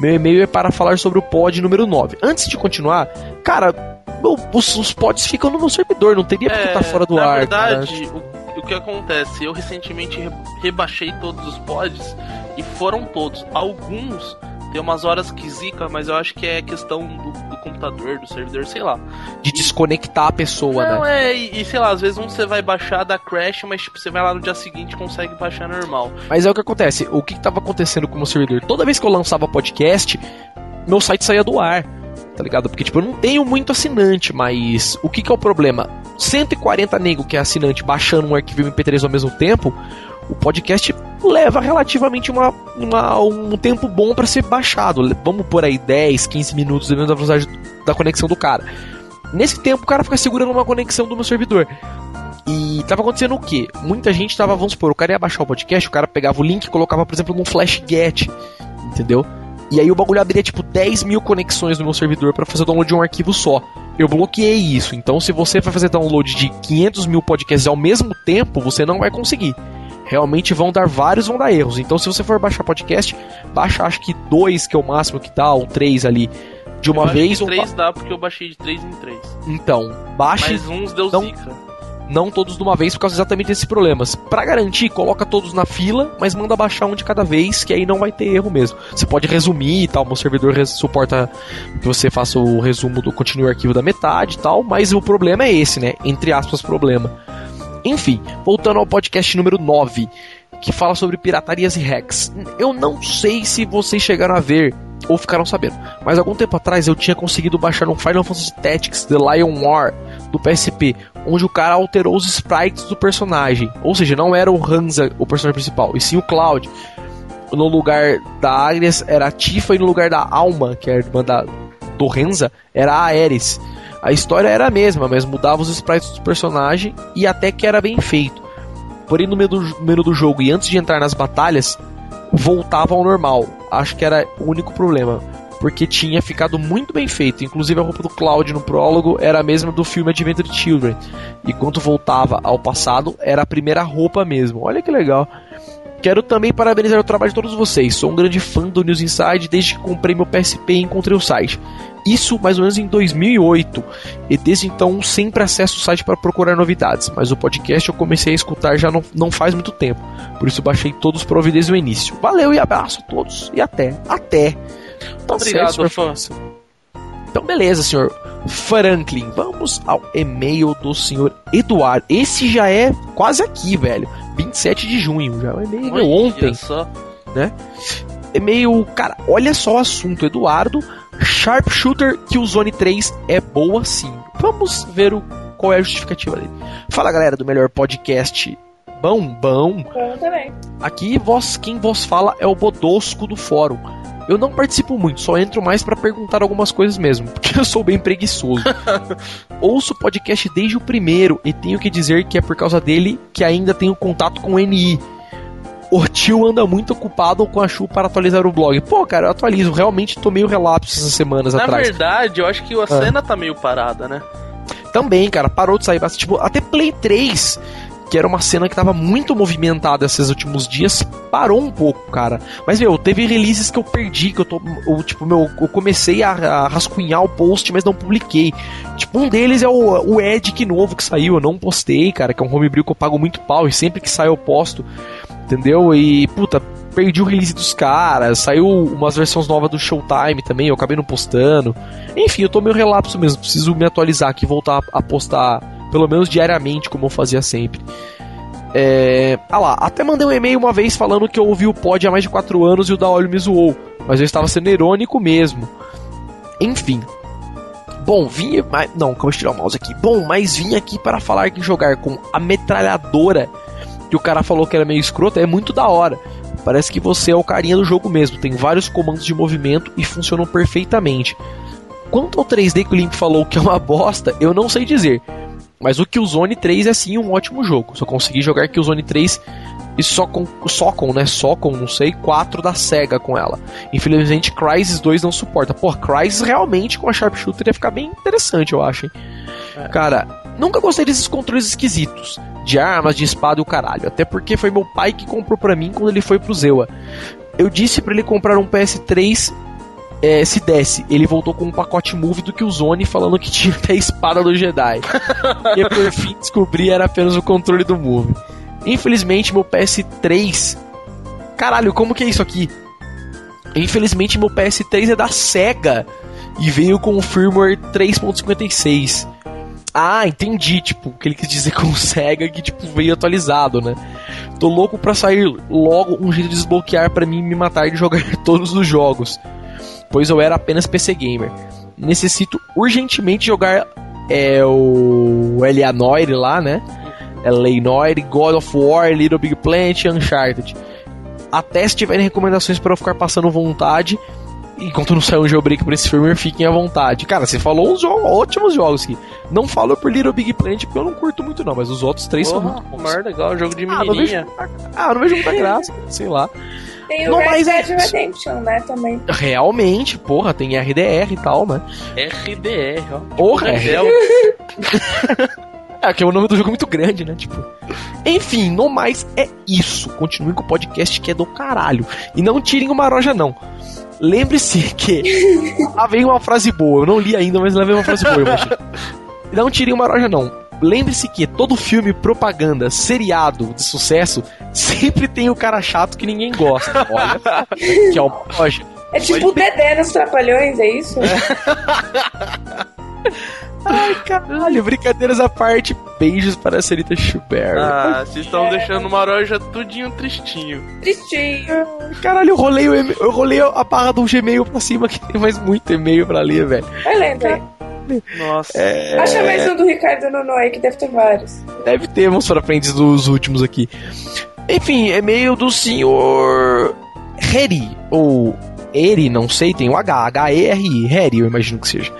Meu e-mail é para falar sobre o pod número 9. Antes de continuar, cara, meu- os, os pods ficam no meu servidor, não teria porque tá fora do É, na ar. cara. verdade, o, o que acontece? Eu recentemente re- rebaixei todos os pods e foram todos. Alguns tem umas horas que zica, mas eu acho que é questão do, do computador, do servidor, sei lá. De desconectar a pessoa, Não, né? é, e, e sei lá, às vezes um você vai baixar da crash, mas tipo, você vai lá no dia seguinte e consegue baixar normal. Mas é o que acontece. O que estava acontecendo com o meu servidor? Toda vez que eu lançava podcast, meu site saía do ar. Tá ligado? Porque, tipo, eu não tenho muito assinante, mas o que, que é o problema? 140 nego que é assinante baixando um arquivo MP3 ao mesmo tempo, o podcast leva relativamente uma, uma- um tempo bom para ser baixado. Vamos por aí 10, 15 minutos, dependendo da velocidade da conexão do cara. Nesse tempo, o cara fica segurando uma conexão do meu servidor. E tava acontecendo o quê? Muita gente tava, vamos supor, o cara ia baixar o podcast, o cara pegava o link e colocava, por exemplo, num flash get, entendeu? E aí o bagulho abria tipo 10 mil conexões no meu servidor para fazer o download de um arquivo só. Eu bloqueei isso, então se você vai fazer download de 500 mil podcasts ao mesmo tempo, você não vai conseguir. Realmente vão dar vários, vão dar erros. Então se você for baixar podcast, baixa acho que dois que é o máximo que dá, ou três ali, de uma eu vez. ou três dá porque eu baixei de 3 em 3. Então, baixe Mas uns deu não- zica. não todos de uma vez por causa exatamente desses problemas. Pra garantir, coloca todos na fila, mas manda baixar um de cada vez, que aí não vai ter erro mesmo. Você pode resumir e tal, meu servidor suporta que você faça o resumo do continue o arquivo da metade e tal, mas o problema é esse, né? Entre aspas, problema. Enfim, voltando ao podcast número 9, que fala sobre piratarias e hacks. Eu não sei se vocês chegaram a ver ou ficaram sabendo, mas algum tempo atrás eu tinha conseguido baixar um Final Fantasy Tactics The Lion War do PSP, onde o cara alterou os sprites do personagem. Ou seja, não era o Hansa o personagem principal, e sim o Cloud. No lugar da Agnes era a Tifa e no lugar da Alma, que é a irmã da, do Hansa, era a Ares. A história era a mesma, mas mudava os sprites do personagem e até que era bem feito. Porém, no meio do, meio do jogo e antes de entrar nas batalhas, voltava ao normal. Acho que era o único problema. Porque tinha ficado muito bem feito. Inclusive a roupa do Cloud no prólogo era a mesma do filme Adventure Children. E quando voltava ao passado, era a primeira roupa mesmo. Olha que legal. Quero também parabenizar o trabalho de todos vocês. Sou um grande fã do News Inside desde que comprei meu PSP e encontrei o site. Isso mais ou menos em 2008. E desde então sempre acesso o site para procurar novidades. Mas o podcast eu comecei a escutar já não, não faz muito tempo. Por isso baixei todos para ouvir desde o início. Valeu e abraço a todos. E até. Até. Tá Obrigado, certo. França. Então, beleza, senhor Franklin. Vamos ao e-mail do senhor Eduardo. Esse já é quase aqui, velho. 27 de junho. Já é e-mail ontem. Só. E-mail, cara, olha só o assunto. Eduardo, Sharpshooter que o Zone 3 é boa sim. Vamos ver o, qual é a justificativa dele. Fala, galera do melhor podcast. Bom, bom. Eu também. Aqui vós, quem vos fala é o Bodosco do fórum. Eu não participo muito, só entro mais pra perguntar algumas coisas mesmo, porque eu sou bem preguiçoso. Ouço o podcast desde o primeiro e tenho que dizer que é por causa dele que ainda tenho contato com o NI. O tio anda muito ocupado com a Chu para atualizar o blog. Pô, cara, eu atualizo. Realmente tô meio relapso essas semanas Na atrás. verdade, eu acho que a cena tá meio parada, né? Também, cara, parou de sair bastante. Tipo, até Play 3, que era uma cena que tava muito movimentada esses últimos dias, parou um pouco, cara. Mas, meu, teve releases que eu perdi, que eu tô. Eu, tipo, meu, eu comecei a, a rascunhar o post, mas não publiquei. Tipo, um deles é o, o Edic novo que saiu, eu não postei, cara, que é um homebrew que eu pago muito pau, e sempre que sai eu posto, entendeu? E, puta. Perdi o release dos caras, saiu umas versões novas do Showtime também, eu acabei não postando. Enfim, eu tô meio relapso mesmo, preciso me atualizar aqui voltar a postar pelo menos diariamente, como eu fazia sempre. É. Ah lá, até mandei um e-mail uma vez falando que eu ouvi o pod há mais de 4 anos e o da Olho me zoou, mas eu estava sendo irônico mesmo. Enfim. Bom, vim. Não, calma, tirar o mouse aqui. Bom, mas vim aqui para falar que jogar com a metralhadora que o cara falou que era meio escrota é muito da hora. Parece que você é o carinha do jogo mesmo. Tem vários comandos de movimento e funcionam perfeitamente. Quanto ao 3D que o Link falou que é uma bosta, eu não sei dizer. Mas o Killzone 3 é sim um ótimo jogo. Só consegui jogar Killzone 3 e só com, só com, né? Só com, não sei, 4 da SEGA com ela. Infelizmente, Crysis 2 não suporta. Pô, Crysis realmente com a Sharpshooter ia ficar bem interessante, eu acho, hein? É. Cara, nunca gostei desses controles esquisitos. De armas, de espada e o caralho. Até porque foi meu pai que comprou pra mim quando ele foi pro Zewa. Eu disse para ele comprar um PS3 é, se desse, ele voltou com um pacote move do Killzone falando que tinha até a espada do Jedi. e por fim descobri era apenas o controle do move. Infelizmente meu PS3. Caralho, como que é isso aqui? Infelizmente meu PS3 é da SEGA e veio com o firmware 3.56. Ah, entendi, tipo, o que ele quis dizer com o Sega que tipo veio atualizado, né? Tô louco pra sair logo um jeito de desbloquear para mim me matar de jogar todos os jogos pois eu era apenas PC gamer. Necessito urgentemente jogar é, o Eleanor lá, né? Eleanor, God of War, Little Big Planet Uncharted. Até se tiverem recomendações para eu ficar passando vontade, enquanto não sair um jailbreak pra esse firmware, fiquem à vontade. Cara, você falou uns jogos, ótimos jogos aqui. Não falo por Little Big Planet porque eu não curto muito não, mas os outros três Porra, são muito bons. Maior legal, jogo de menininha. Ah, não vejo, ah, não vejo muita graça, sei lá. Tem o não, Red Dead é Redemption, né, também. Realmente, porra, tem RDR e tal, né? RDR, ó. Porra, é. É, que é o nome do jogo muito grande, né? Tipo. Enfim, no mais é isso. Continuem com o podcast que é do caralho. E não tirem uma roja, não. Lembre-se que. lá vem uma frase boa. Eu não li ainda, mas lá vem uma frase boa, eu Não tirem uma roja, não. Lembre-se que todo filme, propaganda, seriado de sucesso sempre tem o cara chato que ninguém gosta. Olha, que é o. É tipo o Dedé nos Trapalhões, é isso? Ai, caralho, brincadeiras à parte, beijos para a Serita Schubert. Ah, vocês estão deixando uma loja tudinho tristinho. Tristinho. Caralho, eu rolei, o eu rolei a barra do Gmail pra cima, que tem mais muito e-mail pra ler, velho. Vai lendo aí. Nossa. É... Acha mais um do Ricardo Nuno aí, que deve ter vários. Deve ter, vamos para frente dos últimos aqui. Enfim, e-mail do senhor Harry, ou Eri, não sei, tem o H, H-E-R-I, Harry, eu imagino que seja.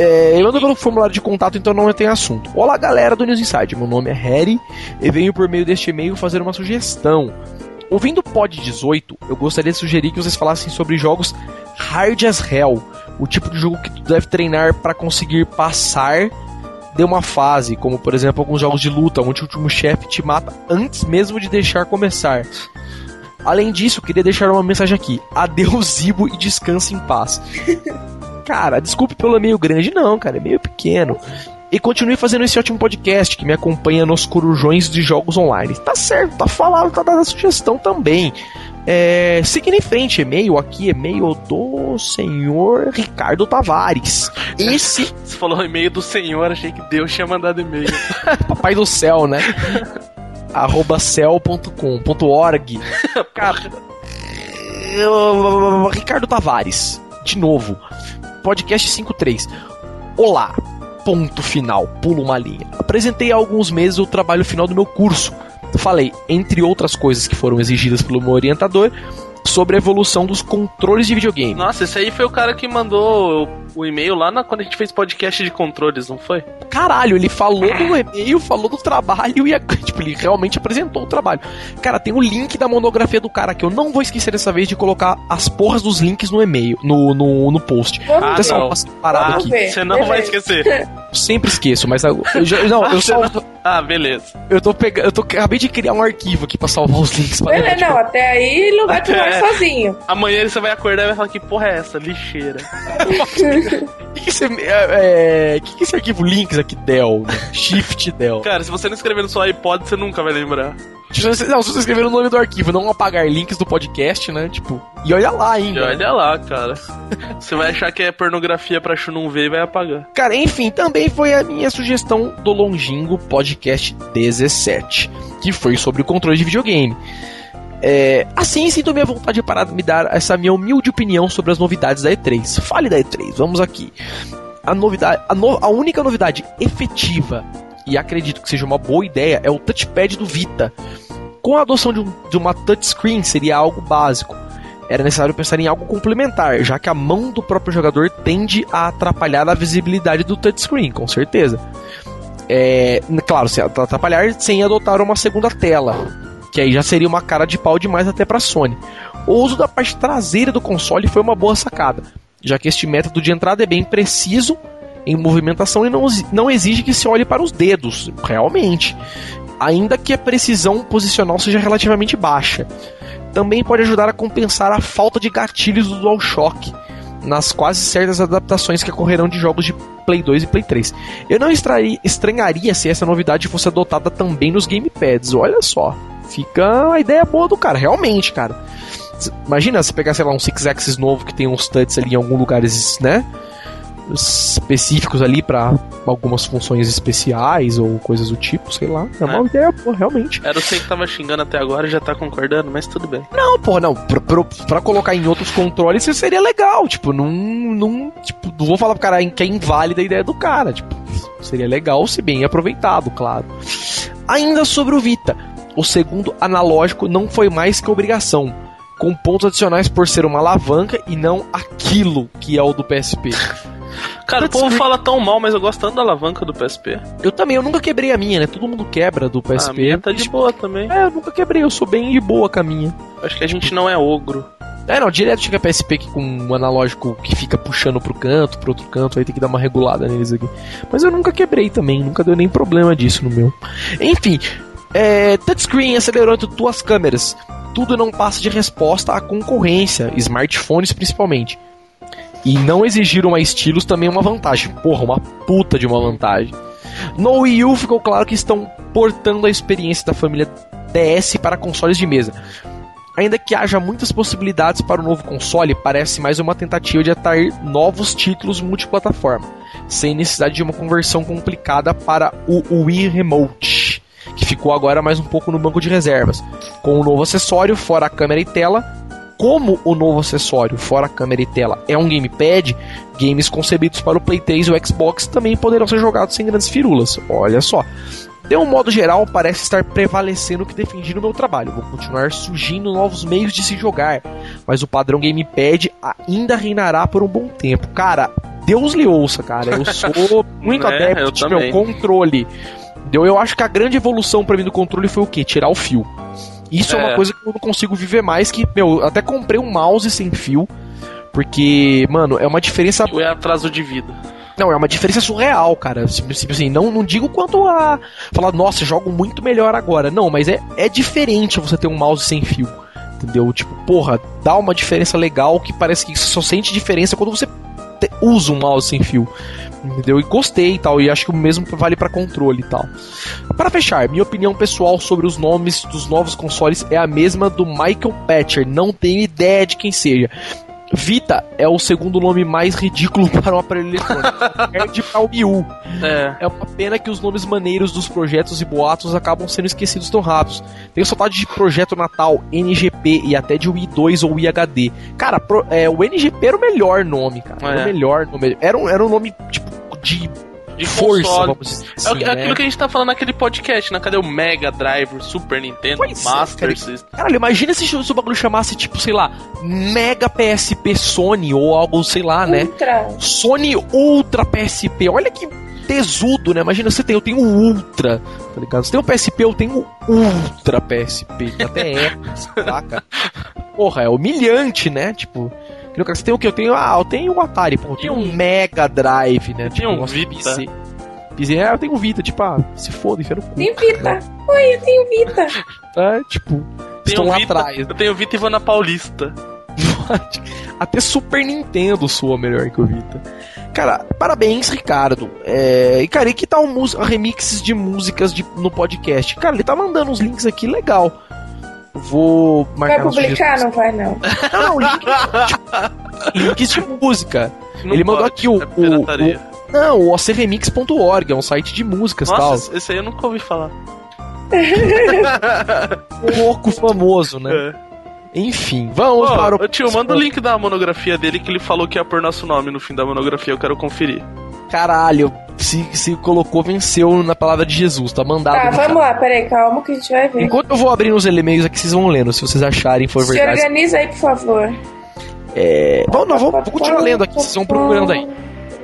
É, eu ando pelo formulário de contato, então não tem assunto. Olá, galera do News Inside, meu nome é Harry e venho por meio deste e-mail fazer uma sugestão. Ouvindo o Pod 18, eu gostaria de sugerir que vocês falassem sobre jogos hard as hell, o tipo de jogo que tu deve treinar para conseguir passar de uma fase, como por exemplo alguns jogos de luta, onde o último chefe te mata antes mesmo de deixar começar. Além disso, queria deixar uma mensagem aqui. Adeus, Ibo, e descanse em paz. cara, desculpe pelo e-mail grande, não, cara, é meio pequeno. E continue fazendo esse ótimo podcast que me acompanha nos corujões de jogos online. Tá certo, tá falado, tá dando a sugestão também. É, seguindo em frente, e-mail aqui, e-mail do senhor Ricardo Tavares. Esse. Você falou e-mail do senhor, achei que Deus tinha mandado e-mail. Papai do céu, né? arroba cel.com.org. Cara. Ricardo Tavares, de novo. Podcast 53. Olá. Ponto final. Pulo uma linha. Apresentei há alguns meses o trabalho final do meu curso falei, entre outras coisas que foram exigidas pelo meu orientador, sobre a evolução dos controles de videogame. Nossa, esse aí foi o cara que mandou o e-mail lá na, quando a gente fez podcast de controles, não foi? Caralho, ele falou do e-mail, falou do trabalho e tipo, ele realmente apresentou o trabalho. Cara, tem o link da monografia do cara que eu não vou esquecer dessa vez de colocar as porras dos links no e-mail, no, no, no post. Ah, Atenção, não. Ah, aqui. Você não vai esquecer. Sempre esqueço, mas eu, eu, não, eu só Ah, beleza. Eu tô pegando, eu tô acabei de criar um arquivo aqui pra salvar os links. Pra beleza, não, até aí ele não vai tomar é. sozinho. Amanhã você vai acordar e vai falar que porra é essa, lixeira. que, que, esse, é, é, que, que esse arquivo links aqui, Del? Né? Shift Del. Cara, se você não escrever no seu iPod, você nunca vai lembrar. Não, se você escrever o nome do arquivo, não apagar links do podcast, né? Tipo, e olha lá ainda. E olha lá, cara. você vai achar que é pornografia pra não ver e vai apagar. Cara, enfim, também foi a minha sugestão do Longingo Podcast 17, que foi sobre o controle de videogame. É, assim, sinto minha vontade para me dar essa minha humilde opinião sobre as novidades da E3. Fale da E3, vamos aqui. a novidade, a, no, a única novidade efetiva e acredito que seja uma boa ideia é o touchpad do Vita. Com a adoção de, um, de uma touchscreen seria algo básico. Era necessário pensar em algo complementar, já que a mão do próprio jogador tende a atrapalhar a visibilidade do touchscreen, com certeza. É, claro, se atrapalhar sem adotar uma segunda tela, que aí já seria uma cara de pau demais até para Sony. O uso da parte traseira do console foi uma boa sacada, já que este método de entrada é bem preciso em movimentação e não, não exige que se olhe para os dedos, realmente. Ainda que a precisão posicional seja relativamente baixa. Também pode ajudar a compensar a falta de gatilhos do DualShock nas quase certas adaptações que ocorrerão de jogos de Play 2 e Play 3. Eu não estranharia se essa novidade fosse adotada também nos gamepads. Olha só, fica a ideia boa do cara, realmente, cara. Imagina se pegar, sei lá, um Six Axis novo que tem uns touches ali em alguns lugares, né? específicos ali para algumas funções especiais ou coisas do tipo, sei lá. É uma é. ideia, pô, realmente. Era você que tava xingando até agora e já tá concordando, mas tudo bem. Não, pô, não. Pra, pra, pra colocar em outros controles isso seria legal. Tipo, não, não. Tipo, não vou falar pro cara que é inválida a ideia do cara. Tipo, seria legal se bem aproveitado, claro. Ainda sobre o Vita. O segundo analógico não foi mais que obrigação com pontos adicionais por ser uma alavanca e não aquilo que é o do PSP. Cara, o povo fala tão mal, mas eu gosto tanto da alavanca do PSP. Eu também, eu nunca quebrei a minha, né? Todo mundo quebra do PSP. A minha tá de boa também. É, eu nunca quebrei, eu sou bem de boa com a minha. Acho que a gente não é ogro. É, não, direto chega PSP aqui com um analógico que fica puxando pro canto, pro outro canto, aí tem que dar uma regulada neles aqui. Mas eu nunca quebrei também, nunca deu nem problema disso no meu. Enfim, é, touchscreen, acelerando duas câmeras. Tudo não passa de resposta à concorrência, smartphones principalmente. E não exigir uma estilos também é uma vantagem. Porra, uma puta de uma vantagem. No Wii U ficou claro que estão portando a experiência da família DS para consoles de mesa. Ainda que haja muitas possibilidades para o novo console, parece mais uma tentativa de atrair novos títulos multiplataforma, sem necessidade de uma conversão complicada para o Wii Remote, que ficou agora mais um pouco no banco de reservas. Com o um novo acessório, fora a câmera e tela, como o novo acessório, fora câmera e tela, é um gamepad, games concebidos para o Play 3 e o Xbox também poderão ser jogados sem grandes firulas. Olha só. De um modo geral, parece estar prevalecendo o que defendi no meu trabalho. Vou continuar surgindo novos meios de se jogar, mas o padrão gamepad ainda reinará por um bom tempo. Cara, Deus lhe ouça, cara. Eu sou muito é, adepto do meu controle. Eu acho que a grande evolução para mim do controle foi o quê? Tirar o fio. Isso é. é uma coisa que eu não consigo viver mais. Que, meu, até comprei um mouse sem fio. Porque, mano, é uma diferença. é atraso de vida. Não, é uma diferença surreal, cara. Assim, não, não digo quanto a falar, nossa, jogo muito melhor agora. Não, mas é, é diferente você ter um mouse sem fio. Entendeu? Tipo, porra, dá uma diferença legal que parece que você só sente diferença quando você usa um mouse sem fio. Entendeu? E gostei e tal. E acho que o mesmo vale para controle e tal. Para fechar, minha opinião pessoal sobre os nomes dos novos consoles é a mesma do Michael Patcher. Não tenho ideia de quem seja. Vita é o segundo nome mais ridículo para um aparelho eletrônico. Perde para o. É. é uma pena que os nomes maneiros dos projetos e boatos acabam sendo esquecidos tão rápidos. Tenho saudade de Projeto Natal, NGP e até de Wii 2 ou Wii HD. Cara, pro, é, o NGP era o melhor nome, cara. É. Era o melhor nome. Era um, era um nome, tipo, de de força, console. vamos dizer é assim, é, aquilo né? que a gente tá falando naquele podcast, né? Cadê o Mega Drive, Super Nintendo, pois é, Master é, System? Caralho, imagina se, se o bagulho chamasse, tipo, sei lá, Mega PSP Sony ou algo, sei lá, né? Ultra. né? Sony Ultra PSP. Olha que tesudo, né? Imagina você tem, eu tenho o Ultra, tá ligado? Você tem o PSP, eu tenho o Ultra PSP. Até é, saca? Porra, é humilhante, né? Tipo, você tem o que? Eu tenho, ah, eu tenho um Atari, pô, eu tenho um Mega Drive, né? Tipo, um Vita. PC. PC. É, eu tenho um Vita, tipo, ah, se foda, enfia no cu. Tenho Vita. Né? Oi, eu tenho Vita. É, tipo, estão lá Vita, atrás. Eu tenho Vita e vou na Paulista. Até Super Nintendo soa melhor que o Vita. Cara, parabéns, Ricardo. É, e, cara, e que tal remixes de músicas de, no podcast? Cara, ele tá mandando uns links aqui legal. Vou marcar Vai publicar? Não vai, não. Não, link, tipo, links de música. Não Ele mandou aqui o, é o, o, Não, o ocremix.org, é um site de músicas e tal. Esse aí eu nunca ouvi falar. Pouco famoso, né? É. Enfim, vamos Ô, para o. Tio, manda o link da monografia dele que ele falou que ia pôr nosso nome no fim da monografia, eu quero conferir. Caralho, se, se colocou, venceu na palavra de Jesus, tá mandado. Tá, vamos lá, peraí, calma que a gente vai ver. Enquanto eu vou abrindo os e-mails aqui, vocês vão lendo, se vocês acharem for Se verdade. organiza aí, por favor. É, vamos, não, vamos continuar lendo aqui, vocês vão procurando aí.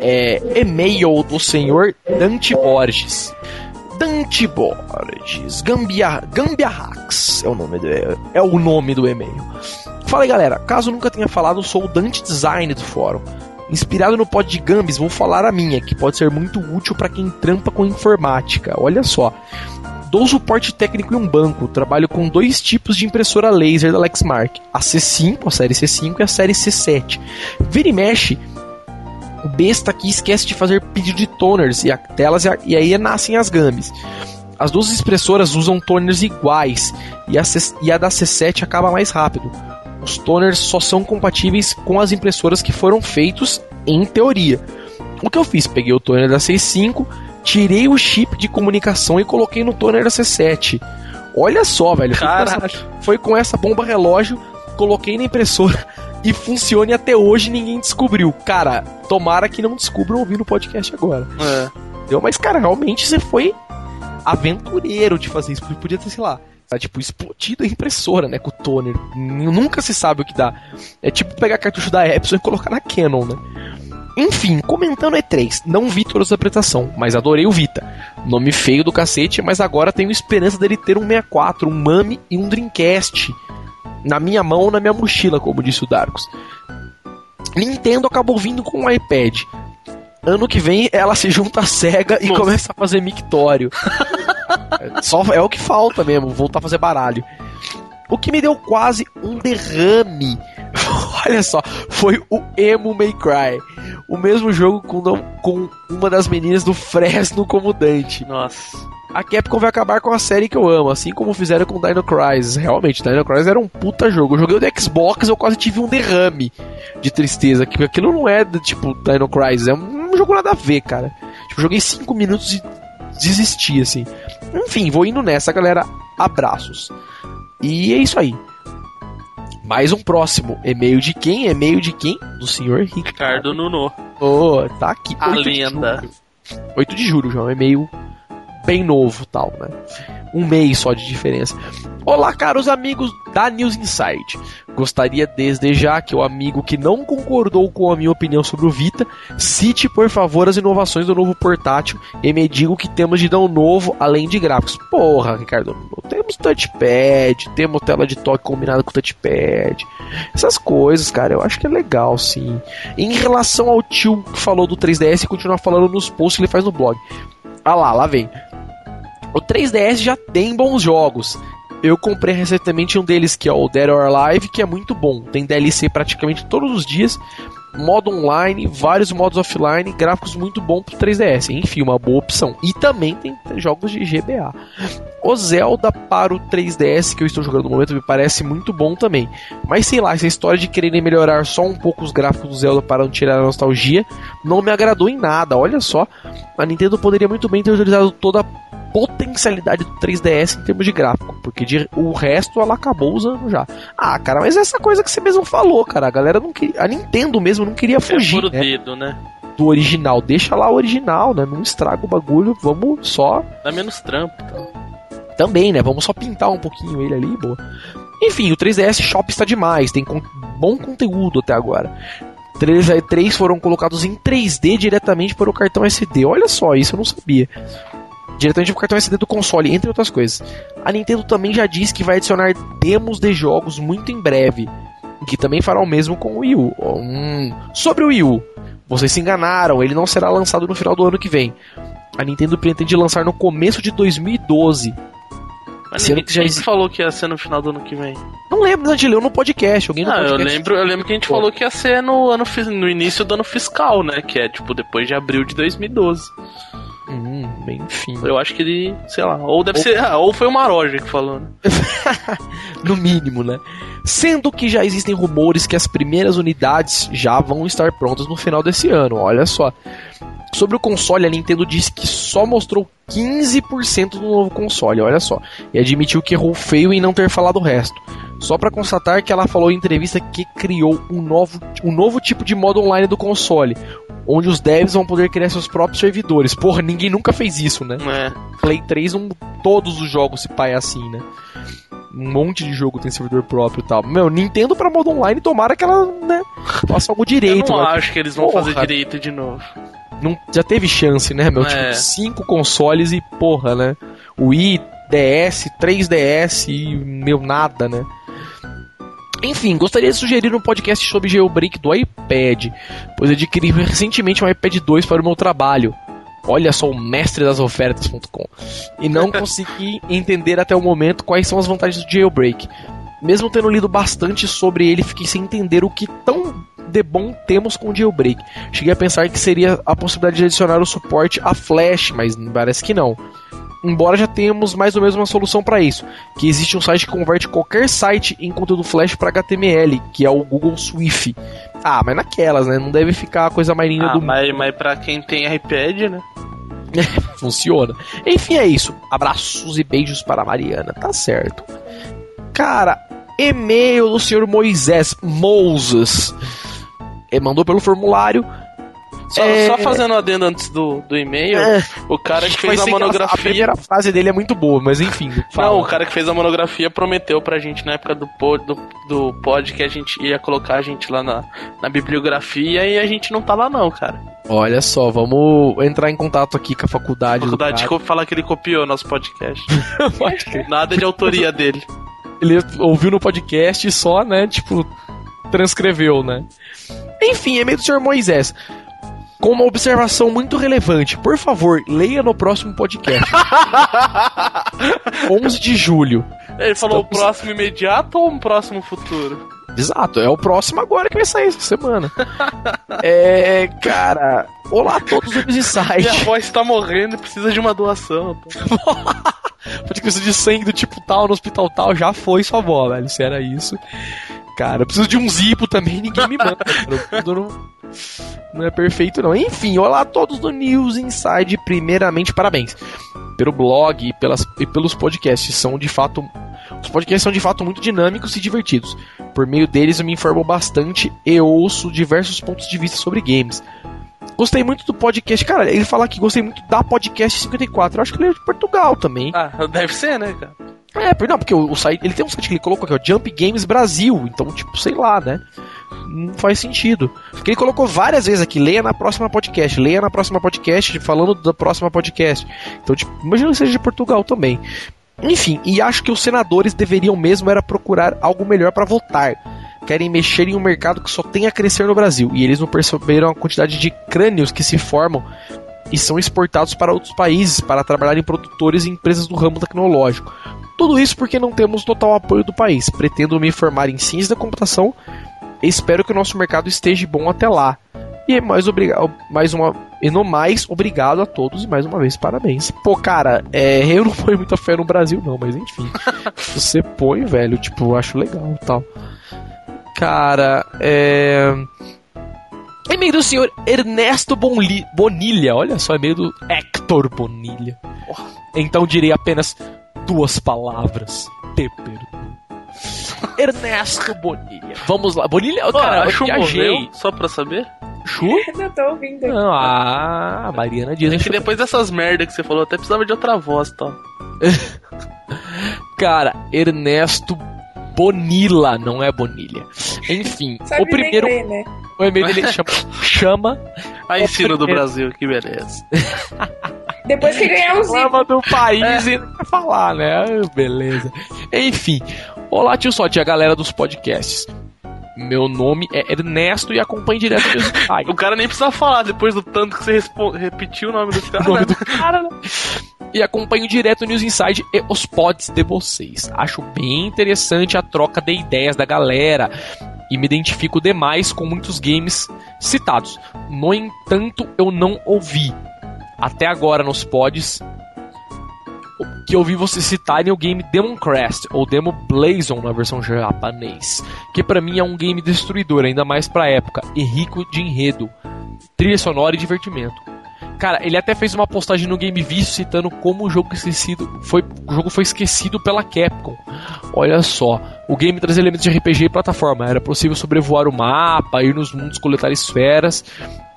É, e-mail do senhor Dante Borges. Dante Borges, Gambia, Gambia Hacks é o nome do, é o nome do e-mail. Fala aí galera, caso nunca tenha falado, sou o Dante Design do fórum. Inspirado no pod de Gambis, vou falar a minha, que pode ser muito útil para quem trampa com informática. Olha só. Dou suporte técnico em um banco, trabalho com dois tipos de impressora laser da Lexmark, a C5, a série C5 e a série C7. Vira e mexe, o besta aqui esquece de fazer pedido de toners e a e, aí nascem as gambis. As duas expressoras usam toners iguais e a, C- e a da C7 acaba mais rápido. Os toners só são compatíveis com as impressoras que foram feitos em teoria. O que eu fiz? Peguei o toner da C5, tirei o chip de comunicação e coloquei no toner da C7. Olha só, velho. Foi com essa- Caralho. foi com essa bomba relógio, coloquei na impressora e funciona e até hoje ninguém descobriu. Cara, tomara que não descubram ouvindo o podcast agora. É. Entendeu? Mas, cara, realmente você foi aventureiro de fazer isso. Podia ter, sei lá, tá, tipo, explodido a impressora, né, com o toner. Nunca se sabe o que dá. É tipo pegar cartucho da Epson e colocar na Canon, né? Enfim, comentando E3, não vi toda essa apresentação, mas adorei o Vita. Nome feio do cacete, mas agora tenho esperança dele ter um 64, um Mami e um Dreamcast. Na minha mão ou na minha mochila, como disse o Darkus. Nintendo acabou vindo com um iPad. Ano que vem ela se junta à SEGA e Nossa. começa a fazer mictório. É, Só é o que falta mesmo, voltar a fazer baralho. O que me deu quase um derrame. Olha só, foi o Emo May Cry. O mesmo jogo com, com uma das meninas do Fresno como Dante. Nossa. A Capcom vai acabar com a série que eu amo, assim como fizeram com Dino Crisis. Realmente, Dino Crisis era um puta jogo. Eu joguei o do Xbox, eu quase tive um derrame de tristeza. Que aquilo não é tipo Dino Crisis, é um jogo nada a ver, cara. Tipo, joguei 5 minutos e desisti, assim. Enfim, vou indo nessa, galera. Abraços. E é isso aí. Mais um próximo. E-mail de quem? E-mail de quem? Do senhor Ricardo. Ricardo Nuno. Ô, tá aqui. A 8 de lenda. julho. 8 de julho já, um e-mail bem novo tal, né? Um mês só de diferença. Olá, caros amigos da News Insight. Gostaria desde já que o amigo que não concordou com a minha opinião sobre o Vita cite, por favor, as inovações do novo portátil e me diga o que temos de tão novo além de gráficos. Porra, Ricardo, temos touchpad, temos tela de toque combinada com touchpad. Essas coisas, cara, eu acho que é legal, sim. Em relação ao tio que falou do 3DS, continuar falando nos posts que ele faz no blog. Ah lá, lá vem. O 3DS já tem bons jogos. Eu comprei recentemente um deles que é o Dead or Alive, que é muito bom. Tem DLC praticamente todos os dias, modo online, vários modos offline, gráficos muito bons pro 3DS. Enfim, uma boa opção. E também tem jogos de GBA. O Zelda para o 3DS que eu estou jogando no momento me parece muito bom também. Mas sei lá, essa história de quererem melhorar só um pouco os gráficos do Zelda para não tirar a nostalgia não me agradou em nada. Olha só, a Nintendo poderia muito bem ter utilizado toda a potencialidade do 3DS em termos de gráfico, porque de, o resto ela acabou usando já. Ah, cara, mas essa coisa que você mesmo falou, cara, a galera não queria, a Nintendo mesmo não queria É fugir por o né, dedo, né? do original. Deixa lá o original, né? Não estraga o bagulho, vamos só Dá menos trampo. Então. também, né? Vamos só pintar um pouquinho ele ali, boa. Enfim, o 3DS Shop está demais, tem con- bom conteúdo até agora. 3, 3 foram colocados em 3D diretamente para o cartão SD. Olha só, isso eu não sabia. Diretamente para o cartão SD do console, entre outras coisas. A Nintendo também já disse que vai adicionar demos de jogos muito em breve. Que também fará o mesmo com o Wii U. Hum. Sobre o Wii U, vocês se enganaram, ele não será lançado no final do ano que vem. A Nintendo pretende lançar no começo de 2012. Mas Sendo que já exi- falou que ia ser no final do ano que vem. Não lembro, a gente leu no podcast. Alguém no Ah, eu podcast. lembro, eu lembro que a gente Pô. falou que ia ser no, ano, no início do ano fiscal, né? Que é tipo depois de abril de 2012. Hum, enfim. Eu acho que ele, sei lá, ou deve ser, ah, ou foi o Maroja que falou, né? No mínimo, né? Sendo que já existem rumores que as primeiras unidades já vão estar prontas no final desse ano. Olha só. Sobre o console, a Nintendo disse que só mostrou 15% do novo console, olha só. E admitiu que errou feio em não ter falado o resto. Só pra constatar que ela falou em entrevista que criou um novo, um novo tipo de modo online do console. Onde os devs vão poder criar seus próprios servidores. Porra, ninguém nunca fez isso, né? É. Play 3, um, todos os jogos se pai é assim, né? Um monte de jogo tem servidor próprio e tal. Meu, Nintendo pra modo online, tomara que ela, né, faça algo direito. Eu não mas- acho que eles vão Porra. fazer direito de novo. não, já teve chance, né, meu? É. Tipo, cinco consoles e porra, né? Wii, DS, 3DS e meu nada, né? Enfim, gostaria de sugerir um podcast sobre jailbreak do iPad, pois adquiri recentemente um iPad 2 para o meu trabalho. Olha só o mestre das ofertas.com. E não consegui entender até o momento quais são as vantagens do jailbreak. Mesmo tendo lido bastante sobre ele, fiquei sem entender o que tão de bom temos com o jailbreak. Cheguei a pensar que seria a possibilidade de adicionar o suporte a Flash, mas parece que não. Embora já tenhamos mais ou menos uma solução para isso, que existe um site que converte qualquer site em conteúdo Flash para HTML, que é o Google Swift. Ah, mas naquelas, né? Não deve ficar a coisa mais linda Ah, do mas, mas pra quem tem iPad, né? funciona. Enfim, é isso. Abraços e beijos para a Mariana, tá certo. Cara, e-mail do senhor Moisés Moses. Ele mandou pelo formulário. Só, É. só fazendo um adendo antes do, do e-mail, É, o cara que fez a engraçado. A monografia. primeira frase dele é muito boa, mas enfim. fala. Não, o cara que fez a monografia prometeu pra gente na época do pod, do, do pod que a gente ia colocar a gente lá na, na bibliografia e a gente não tá lá não, cara. Olha só, vamos entrar em contato aqui com a A faculdade. faculdade do co- fala que ele copiou nosso podcast. Nada de autoria dele. Ele ouviu no podcast e só, né, tipo, transcreveu, né? Enfim, e-mail do senhor Moisés. Com uma observação muito relevante, por favor, leia no próximo podcast. 11 de julho. Ele falou o Estamos- próximo imediato ou um próximo futuro? Exato, é o próximo agora que vai sair essa semana. é, cara, olá a todos do News Minha voz tá morrendo e precisa de uma doação. Pode que de sangue do tipo tal no hospital tal, já foi sua avó, velho. Se era isso. Cara, eu preciso de um zipo também, ninguém me manda. não, não é perfeito, não. Enfim, olá a todos do News Inside. Primeiramente, parabéns pelo blog e, pelas, e pelos podcasts. São de fato. Os podcasts são de fato muito dinâmicos e divertidos. Por meio deles eu me informo bastante e ouço diversos pontos de vista sobre games. Gostei muito do podcast. Cara, ele fala que gostei muito da podcast 54. Eu acho que ele é de Portugal também. Ah, deve ser, né, cara? É, não, porque o, o site. Ele tem um site que ele colocou aqui, ó, Jump Games Brasil. Então, tipo, sei lá, né? Não faz sentido. Porque ele colocou várias vezes aqui, leia na próxima podcast, leia na próxima podcast, falando da próxima podcast. Então, tipo, imagina que seja de Portugal também. Enfim, e acho que os senadores deveriam mesmo era procurar algo melhor para votar. Querem mexer em um mercado que só tem a crescer no Brasil. E eles não perceberam a quantidade de crânios que se formam e são exportados para outros países para trabalhar em produtores e empresas do ramo tecnológico. Tudo isso porque não temos total apoio do país. Pretendo me formar em ciência da computação e espero que o nosso mercado esteja bom até lá. E é mais obrigado, mais uma e no mais, obrigado a todos e mais uma vez parabéns. Pô, cara, é, eu não ponho muita fé no Brasil não, mas enfim. você põe, velho, tipo, eu acho legal e tal. Cara, é e-mail do senhor Ernesto Bonli- Bonilha. Olha só, e-mail do Hector Bonilha. Então direi apenas duas palavras. Te perdoo. Ernesto Bonilha. Vamos lá. Bonilha, Pô, cara, a eu Chu viajei. morreu, só pra saber. Chu? Não tô ouvindo. Não, a Mariana diz. É que depois dessas merda que você falou, até precisava de outra voz tá? Cara, Ernesto Bonilla, não é Bonilha. Enfim, Sabe o primeiro. ler, né? O e-mail dele chama. chama A ensino do primeiro- Brasil, que beleza. Depois que ganhar um reclama do país e não quer falar, né? Ah, Beleza. Enfim, olá tio Sote, a galera dos podcasts. Meu nome é Ernesto e acompanho direto do Spotify. O cara nem precisa falar depois do tanto que você repetiu o nome do cara. o nome do cara, né? E acompanho direto o News Inside e os pods de vocês. Acho bem interessante a troca de ideias da galera e me identifico demais com muitos games citados. No entanto, eu não ouvi até agora nos pods que eu ouvi vocês citarem o game Demon Crest ou Demo Blazon na versão japonês, que pra mim é um game destruidor, ainda mais pra época, e rico de enredo, trilha sonora e divertimento. Cara, ele até fez uma postagem no Game Vício citando como o jogo esquecido foi, o jogo foi esquecido pela Capcom. Olha só, o game traz elementos de RPG e plataforma. Era possível sobrevoar o mapa, ir nos mundos coletar esferas,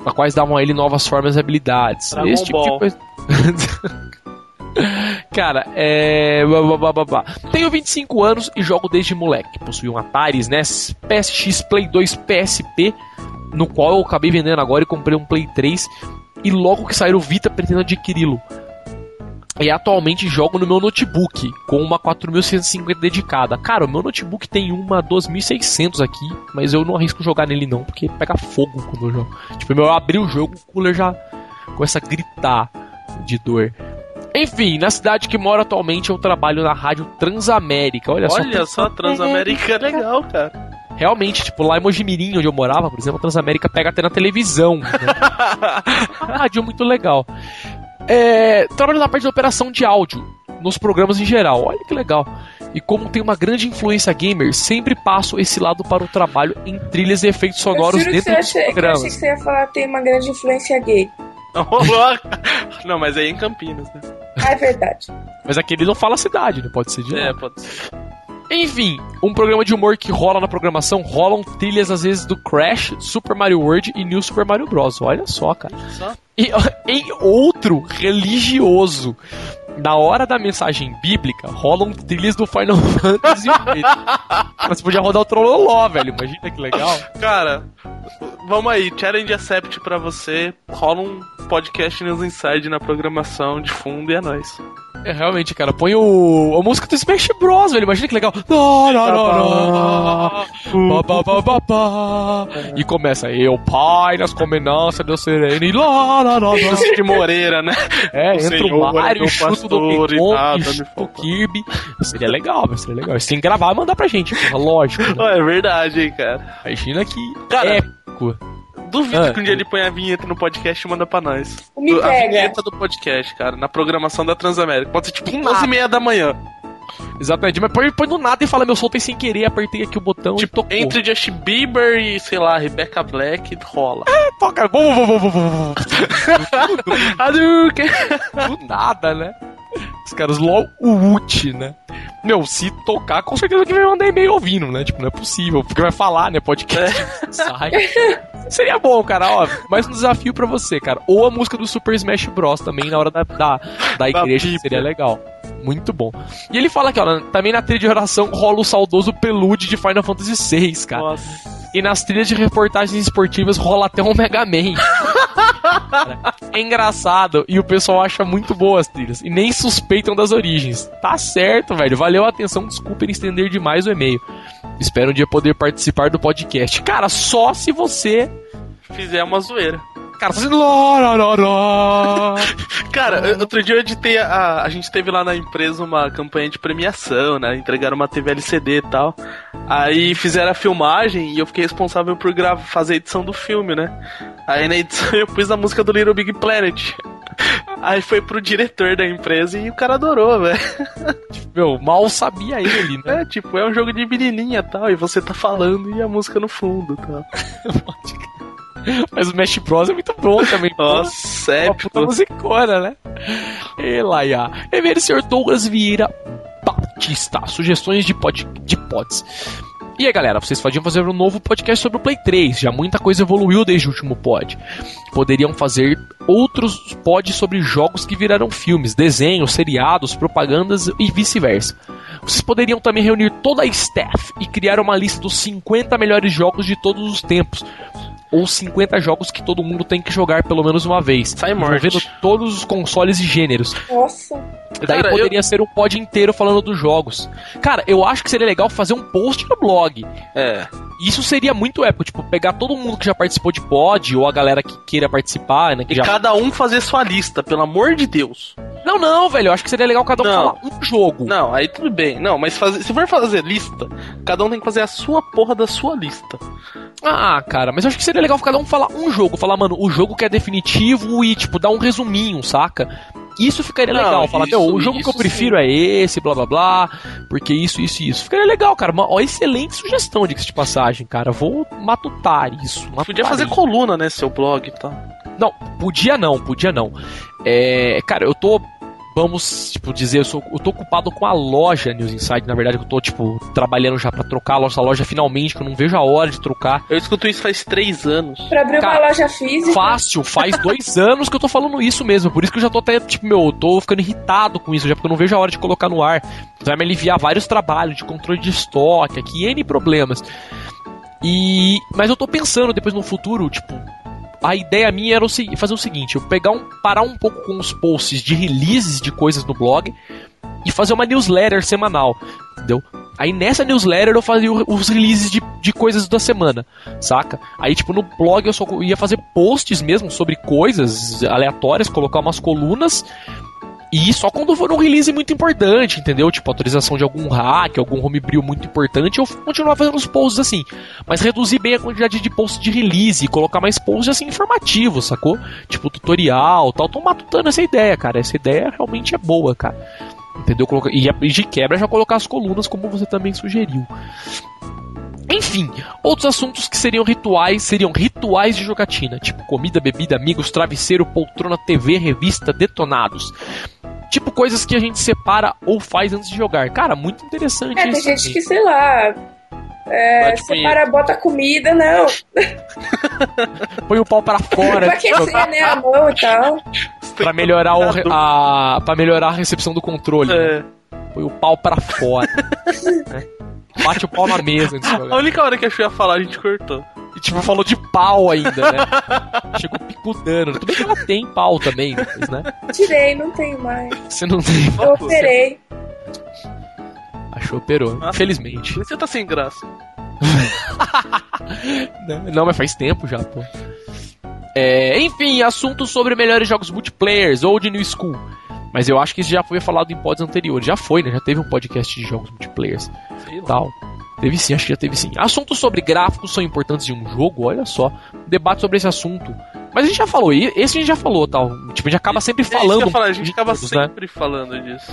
a quais davam a ele novas formas e habilidades. Dragon Esse tipo de Ball. coisa. Cara, é. Tenho 25 anos e jogo desde moleque. Possui um Atari, NES, PSX, Play 2, PSP, no qual eu acabei vendendo agora e comprei um Play 3. E logo que sair o Vita, pretendo adquiri-lo. E atualmente jogo no meu notebook, com uma 4150 dedicada. Cara, o meu notebook tem uma 2600 aqui, mas eu não arrisco jogar nele não, porque pega fogo quando eu jogo. Tipo, eu abri o jogo, o cooler já começa a gritar de dor. Enfim, na cidade que moro atualmente eu trabalho na rádio Transamérica. Olha, Olha só, Transamérica é legal, cara. Realmente, tipo, lá em Mojimirim, onde eu morava, por exemplo, a Transamérica pega até na televisão. Né? Uma rádio muito legal. É, trabalho na parte de operação de áudio, nos programas em geral. Olha que legal. E como tem uma grande influência gamer, sempre passo esse lado para o trabalho em trilhas e efeitos sonoros eu juro que dentro você dos que eu achei que você ia falar que tem uma grande influência gay. Não, mas aí é em Campinas, né? Ah, é verdade. Mas aquele não fala cidade, não pode ser de lá. É, pode ser. Enfim, um programa de humor que rola na programação, rolam trilhas às vezes do Crash, Super Mario World e New Super Mario Bros. Olha só, cara. Só. E em outro religioso, na hora da mensagem bíblica, rolam trilhas do Final Fantasy. Mas podia rodar o Trololó, velho. Imagina que legal. Cara, vamos aí, challenge accept pra você. Rola um podcast News Inside na programação de fundo e é nóis. É, realmente, cara, põe o, a música do Smash Bros, velho. Imagina que legal. E começa, eu, pai, nas comenanças do sereno. E lá, lá, lá, lá. de Moreira, né? É, entra o Mario, chuta do Donkey Kong, me chuta o falta. Kirby. Seria legal, velho, seria legal. Você tem que gravar e mandar pra gente, porra, lógico. né? É verdade, hein, cara. Imagina que Cara, épico. Duvido Ah. que um dia ele põe a vinheta no podcast e manda pra nós. O Me a Pega. vinheta do podcast, cara, na programação da Transamérica. Pode ser tipo Do 11 e meia da manhã. Exatamente, mas põe, põe do nada e fala, meu, soltei sem querer, apertei aqui o botão Tipo, e tocou. entre Justin Bieber e, sei lá, Rebecca Black, rola. Toca, vum, vum, vum, vum, vum, vum. Hadouken! do nada, né? Os caras LOL ult, né? Meu, se tocar, com certeza que vai mandar e-mail ouvindo, né? Tipo, não é possível, porque vai falar, né? Podcast. Sai. Seria bom, cara, ó. Mais um desafio pra você, cara. Ou a música do Super Smash Bros. também na hora da, da, da igreja, Bíblia. seria legal. Muito bom. E ele fala aqui, ó, também na trilha de oração rola o saudoso pelude de Final Fantasy VI, cara. Nossa. E nas trilhas de reportagens esportivas rola até um Mega Man. É engraçado e o pessoal acha muito boas as trilhas e nem suspeitam das origens. Tá certo, velho. Valeu a atenção. Desculpem estender demais o e-mail. Espero um dia poder participar do podcast. Cara, só se você. Fizer uma zoeira. Cara, tá fazendo. Cara, outro dia eu editei a, a gente teve lá na empresa uma campanha de premiação, né? Entregaram uma TV LCD e tal. Aí fizeram a filmagem e eu fiquei responsável por gravar, fazer a edição do filme, né? Aí na edição eu pus a música do Little Big Planet. Aí foi pro diretor da empresa e o cara adorou, velho. Meu, mal sabia ele, né? É, tipo, é um jogo de menininha e tal, e você tá falando e a música no fundo e tal. Mas o Smash Bros é muito bom também. Nossa, Uma épico. puta musicona, né? E lá, ia. E senhor Douglas Vieira Batista. Sugestões de, pod, de pods. E aí, galera, vocês podiam fazer um novo podcast sobre o Play 3. Já muita coisa evoluiu desde o último pod. Poderiam fazer outros pods sobre jogos que viraram filmes, desenhos, seriados, propagandas e vice-versa. Vocês poderiam também reunir toda a staff e criar uma lista dos 50 melhores jogos de todos os tempos. Ou 50 jogos que todo mundo tem que jogar pelo menos uma vez. Sai morte. envolvendo todos os consoles e gêneros. Nossa. Daí Cara, poderia ser um pod inteiro falando dos jogos. Cara, eu acho que seria legal fazer um post no blog. É. Isso seria muito épico, tipo, pegar todo mundo que já participou de pod, ou a galera que queira participar, né? Que E já... cada um fazer sua lista, pelo amor de Deus. Não, não, velho, eu acho que seria legal cada um Não. falar um jogo. Não, aí tudo bem. Não, mas fazer, se for fazer lista, cada um tem que fazer a sua porra da sua lista. Ah, cara, mas eu acho que seria legal cada um falar um jogo. Falar, mano, o jogo que é definitivo e, tipo, dar um resuminho, saca? Isso ficaria Não, legal. Falar, meu, o jogo que eu prefiro é esse, blá blá blá, porque isso, isso e isso. Ficaria legal, cara. Uma ó, excelente sugestão, diga-se de passagem, cara. Vou matutar isso. Matutar Podia fazer isso. coluna, né, seu blog e tal. Não, podia não, podia não. É, cara, eu tô vamos, tipo, dizer, eu, sou, eu tô ocupado com a loja News Insight, na verdade, que eu tô, tipo, trabalhando já para trocar a loja, loja finalmente, que eu não vejo a hora de trocar. Eu escuto isso faz três anos. Pra abrir Cara, uma loja física. Fácil, faz dois anos que eu tô falando isso mesmo, por isso que eu já tô até, tipo, meu, eu tô ficando irritado com isso, já porque eu não vejo a hora de colocar no ar. Vai me aliviar vários trabalhos de controle de estoque, aqui, N problemas. E. Mas eu tô pensando depois no futuro, tipo, a ideia minha era fazer o seguinte: eu pegar um, parar um pouco com os posts de releases de coisas no blog e fazer uma newsletter semanal, entendeu? Aí nessa newsletter eu fazia os releases de, de coisas da semana, saca? Aí, tipo, no blog eu só ia fazer posts mesmo sobre coisas aleatórias, colocar umas colunas e só quando for um release muito importante, entendeu? Tipo, autorização de algum hack, algum homebrew muito importante, eu continuar fazendo os posts assim. Mas reduzir bem a quantidade de posts de release e colocar mais posts assim informativos, sacou? Tipo, tutorial tal. Tô matutando essa ideia, cara. Essa ideia realmente é boa, cara. Entendeu? E de quebra já colocar as colunas, como você também sugeriu. Enfim, outros assuntos que seriam rituais seriam rituais de jogatina, tipo comida, bebida, amigos, travesseiro, poltrona, TV, revista, detonados. Tipo coisas que a gente separa ou faz antes de jogar. Cara, muito interessante é, isso. Tem gente que, sei lá, é, separa, bota comida, não. Põe o pau para fora. pra aquecer, né, a mão e tal. Pra melhorar, o, a, pra melhorar a recepção do controle. É. Né? Põe o pau para fora. né? Bate o pau na mesa. A única hora que a Chu ia falar, a gente cortou. E tipo, falou de pau ainda, né? Chegou picudando. Tudo bem que ela tem pau também, mas, né? Tirei, não tenho mais. Você não tem Eu operei. Achou, operou. Nossa, Infelizmente. Você tá sem graça. não, mas faz tempo já, pô. É, enfim, assuntos sobre melhores jogos multiplayers ou de New School. Mas eu acho que isso já foi falado em pods anteriores. Já foi, né? Já teve um podcast de jogos multiplayers. Sei tal. Teve sim, acho que já teve sim. Assuntos sobre gráficos são importantes em um jogo, olha só. Debate sobre esse assunto. Mas a gente já falou, esse a gente já falou, tal. Tipo, a gente acaba sempre falando. Falar, a gente acaba todos, né? sempre né? falando disso.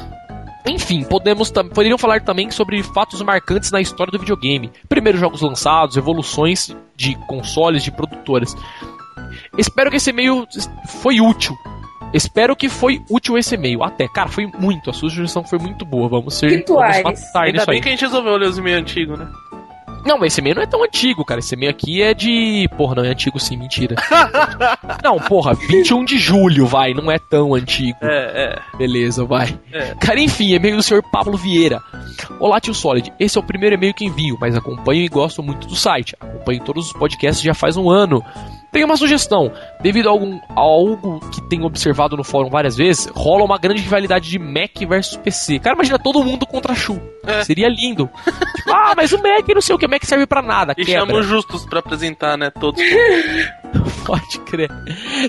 Enfim, podemos poderiam falar também sobre fatos marcantes na história do videogame. Primeiros jogos lançados, evoluções de consoles, de produtoras. Espero que esse e-mail foi útil Espero que foi útil esse e-mail. Até, cara, foi muito. A sua sugestão foi muito boa. Vamos ser. Rituais. Vamos Ainda bem aí. que a gente resolveu ler os e-mails antigos, né? Não, mas esse e-mail não é tão antigo, cara. Esse e-mail aqui é de. Porra, não é antigo sim, mentira. não, porra, 21 de julho, vai. Não é tão antigo. É, é. Beleza, vai. É. Cara, enfim, e-mail do senhor Pablo Vieira. Olá, tio Solid. Esse é o primeiro e-mail que envio, mas acompanho e gosto muito do site. Acompanho todos os podcasts já faz um ano. Tenho uma sugestão. Devido a, algum, a algo que tenho observado no fórum várias vezes, rola uma grande rivalidade de Mac versus PC. Cara, imagina todo mundo contra a Shu. É. Seria lindo. tipo, ah, mas o Mac não sei o que, o Mac serve para nada. E chamamos justos para apresentar, né? Todos. Pode crer.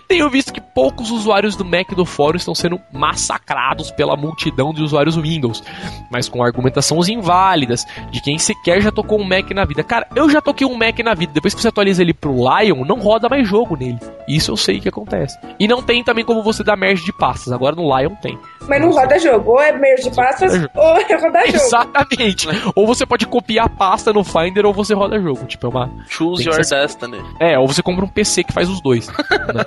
Tenho visto que poucos usuários do Mac do fórum estão sendo massacrados pela multidão de usuários Windows, mas com argumentações inválidas de quem sequer já tocou um Mac na vida. Cara, eu já toquei um Mac na vida. Depois que você atualiza ele pro Lion, não roda mais jogo nele. Isso eu sei que acontece. E não tem também como você dar merge de pastas. Agora no Lion tem. Mas não roda jogo. Ou é merge de pastas, ou é rodar jogo. Exatamente. ou você pode copiar a pasta no Finder, ou você roda jogo. Tipo, é uma. Choose your destiny. É, ou você compra um PC que faz os dois. né?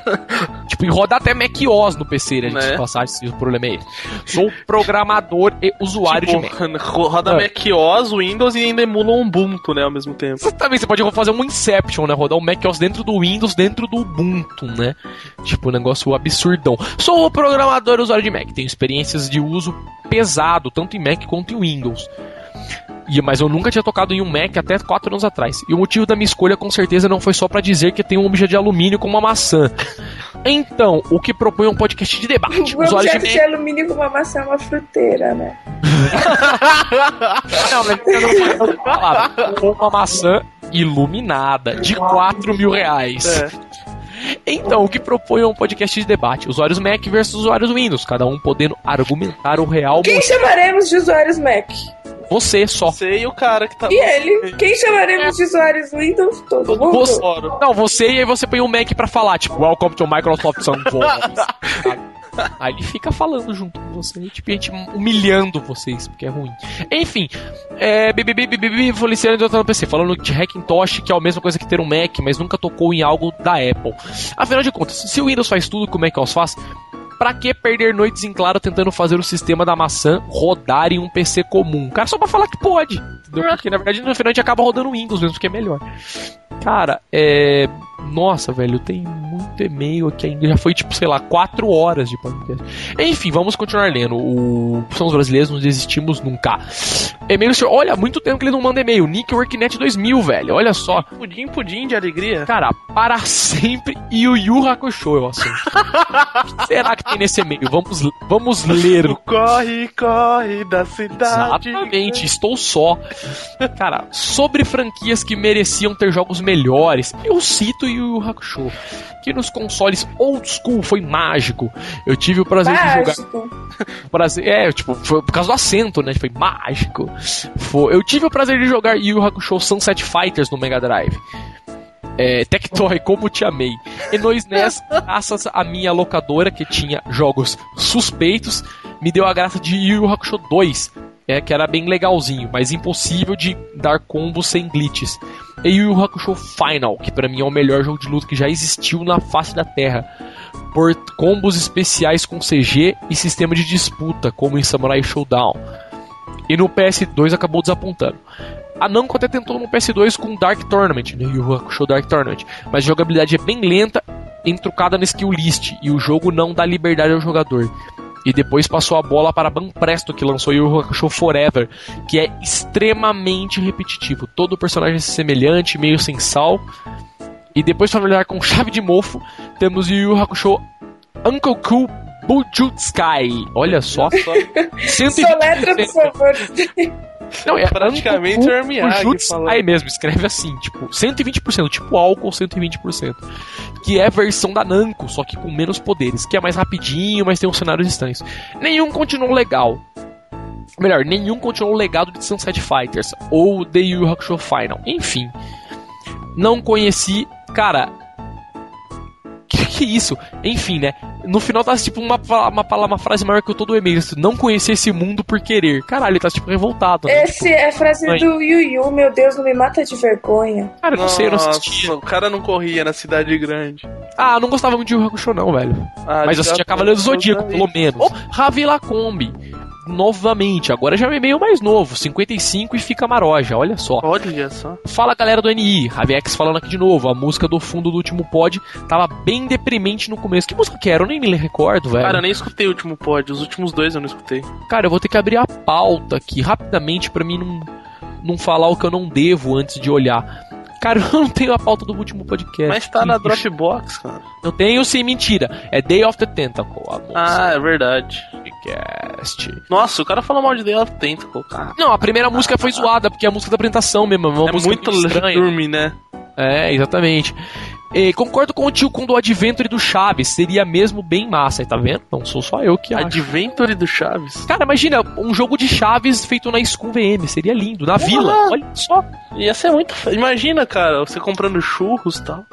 tipo, e roda até Mac OS no PC, né? né? passar se o problema é esse. Sou programador e usuário tipo, de Mac. Roda é. Mac OS, Windows e ainda emula um Ubuntu, né? Ao mesmo tempo. Exatamente, você pode fazer um Inception, né? Rodar o um Mac OS dentro do Windows, dentro do Ubuntu, né? Tipo, um negócio absurdão. Sou programador e usuário de Mac. Tenho experiências de uso pesado, tanto em Mac quanto em Windows. E, mas eu nunca tinha tocado em um Mac até 4 anos atrás. E o motivo da minha escolha com certeza não foi só para dizer que tem um objeto de alumínio com uma maçã. Então, o que propõe um podcast de debate. Um objeto de, de alumínio com uma maçã é uma fruteira, né? não, mas eu não falar. Uma maçã iluminada de 4 mil reais. É. Então, o que propõe é um podcast de debate. Usuários Mac versus usuários Windows, cada um podendo argumentar o real. Quem chamaremos de usuários Mac? Você só. Você e o cara que tá. E ele? Quem chamaremos de usuários Windows? Todo, mundo? Você... Não, você e aí você põe o um Mac pra falar, tipo, Welcome to Microsoft Sun Aí ele fica falando junto com você, tipo, a gente humilhando vocês, porque é ruim. Enfim, é, BBB, BBB, Feliciano tá no PC, falando de Hackintosh, que é a mesma coisa que ter um Mac, mas nunca tocou em algo da Apple. Afinal de contas, se o Windows faz tudo que o Mac OS faz, Pra que perder noites em claro tentando fazer o sistema da maçã rodar em um PC comum? Cara, só pra falar que pode. Entendeu? Porque na verdade no final a gente acaba rodando Windows mesmo, que é melhor. Cara, é. Nossa, velho, tem muito e-mail aqui ainda. Já foi, tipo, sei lá, 4 horas de podcast. Enfim, vamos continuar lendo. O... Somos brasileiros, não desistimos nunca. E-mail, senhor. Olha, muito tempo que ele não manda e-mail. Nick Worknet 2000, velho. Olha só. Pudim, pudim de alegria. Cara, para sempre e o Yu Hakusho, eu assunto. o que será que tem nesse e-mail? Vamos, vamos ler. O corre, corre da cidade. Exatamente, estou só. Cara, sobre franquias que mereciam ter jogos melhores, eu cito Yu Yu Hakusho, que nos consoles old school foi mágico. Eu tive o prazer Mágico. de jogar. O prazer, é, tipo, foi por causa do acento, né? Foi mágico. Foi, eu tive o prazer de jogar Yu Yu Hakusho Sunset Fighters no Mega Drive. É, Tectoy, como te amei. E no SNES, graças à minha locadora, que tinha jogos suspeitos, me deu a graça de Yu Yu Hakusho 2, é, que era bem legalzinho, mas impossível de dar combos sem glitches. E Yu Yu Hakusho Final, que pra mim é o melhor jogo de luta que já existiu na face da Terra. Por combos especiais com CG e sistema de disputa, como em Samurai Showdown. E no PS2 acabou desapontando. A Namco até tentou no PS2 com Dark Tournament, né? Yu Hakusho Dark Tournament, mas a jogabilidade é bem lenta, entrucada na skill list, e o jogo não dá liberdade ao jogador. E depois passou a bola para Banpresto, que lançou Yu Hakusho Forever, que é extremamente repetitivo. Todo personagem é semelhante, meio sem sal. E depois, olhar com chave de mofo, temos Yu Hakusho Uncle Cool Bujutsukai. Olha só. 120 Soletra, por favor. Não, é Praticamente o Jutsu falando. aí mesmo, escreve assim, tipo, 120%, tipo álcool 120%. Que é a versão da Namco, só que com menos poderes, que é mais rapidinho, mas tem uns cenários estranhos. Nenhum continuou legal. Melhor, nenhum continuou o legado de Sunset Fighters ou The Yu Hakusho Final. Enfim, não conheci, cara. Que que isso? Enfim, né? No final tá tipo uma, uma, uma frase maior que todo o e-mail. assim, Não conhecer esse mundo por querer. Caralho, ele tá tipo revoltado. Né? Esse é a frase Mãe. do Yu Yu, meu Deus, não me mata de vergonha. Cara, eu não sei, eu não assistia. Nossa, o cara não corria na cidade grande. Ah, não gostava muito de Yu Hakusho não, velho. Ah, Mas eu assistia Cavaleiro do Zodíaco, eu- pelo menos. Oh, Ravi Lacombe. Novamente, agora já é meio mais novo, 55 e fica maroja, olha só. Olha só. Fala galera do NI, Raviex falando aqui de novo. A música do fundo do último pod tava bem deprimente no começo. Que música que era? Eu nem me recordo, velho. Cara, eu nem escutei o último pod. Os últimos dois eu não escutei. Cara, eu vou ter que abrir a pauta aqui rapidamente pra mim não, não falar o que eu não devo antes de olhar. Cara, eu não tenho a pauta do último podcast. Mas tá na Dropbox, cara. Eu tenho sim, mentira. É Day of the Tentacle. Ah, é verdade. podcast. Nossa, o cara falou mal de Day of Tentacle, cara. Não, a primeira música foi zoada, porque é a música da apresentação mesmo. É, é muito estranha. né? É, exatamente. E concordo com o tio com do Adventure do Chaves. Seria mesmo bem massa, tá vendo? Não sou só eu que acho. Adventure do Chaves. Cara, imagina um jogo de Chaves feito na School VM. Seria lindo. Na vila. Olha só. Ia ser muito. Imagina, cara, você comprando churros e tal.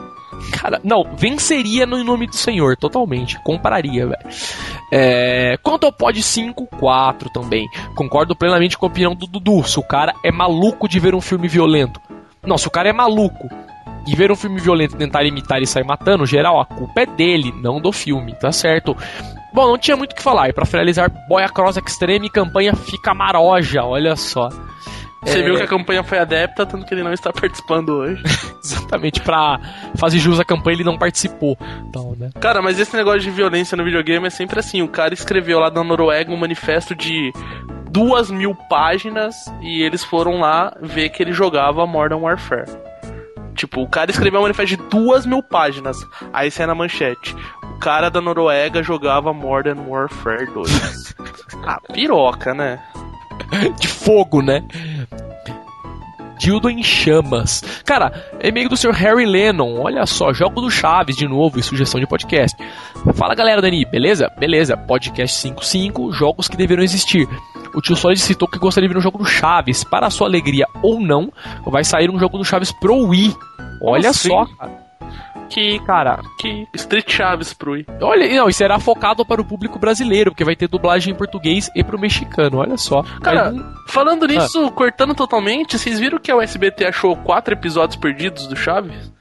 Cara, não, venceria no nome do Senhor, totalmente. Compararia, velho. É, quanto ao Pod 5, 4 também. Concordo plenamente com a opinião do Dudu. Se o cara é maluco de ver um filme violento. Não, se o cara é maluco e ver um filme violento tentar imitar e sair matando, geral, a culpa é dele, não do filme, tá certo? Bom, não tinha muito o que falar. E pra finalizar, Boia Cross Extreme campanha fica maroja, olha só. Você É. viu que a campanha foi adepta, tanto que ele não está participando hoje. Exatamente, pra fazer jus à campanha ele não participou. Então, né? Cara, mas esse negócio de violência no videogame é sempre assim. O cara escreveu lá da Noruega um manifesto de duas mil páginas e eles foram lá ver que ele jogava Modern Warfare. Tipo, o cara escreveu um manifesto de duas mil páginas. Aí sai na manchete. O cara da Noruega jogava Modern Warfare 2. ah, piroca, né? de fogo, né? Dildo em chamas. Cara, e-mail do Sr. Harry Lennon. Olha só, jogo do Chaves de novo e sugestão de podcast. Fala galera, Dani, beleza? Beleza. Podcast 55, jogos que deveram existir. O tio Solid citou que gostaria de ver um jogo do Chaves. Para sua alegria ou não, vai sair um jogo do Chaves pro Wii. Olha só, cara. Que, cara, que Street Chaves pro Wii. Olha, não, e será focado para o público brasileiro, porque vai ter dublagem em português e pro mexicano, olha só. Cara, Mas, falando nisso, cortando totalmente, vocês viram que a USBT achou quatro episódios perdidos do Chaves?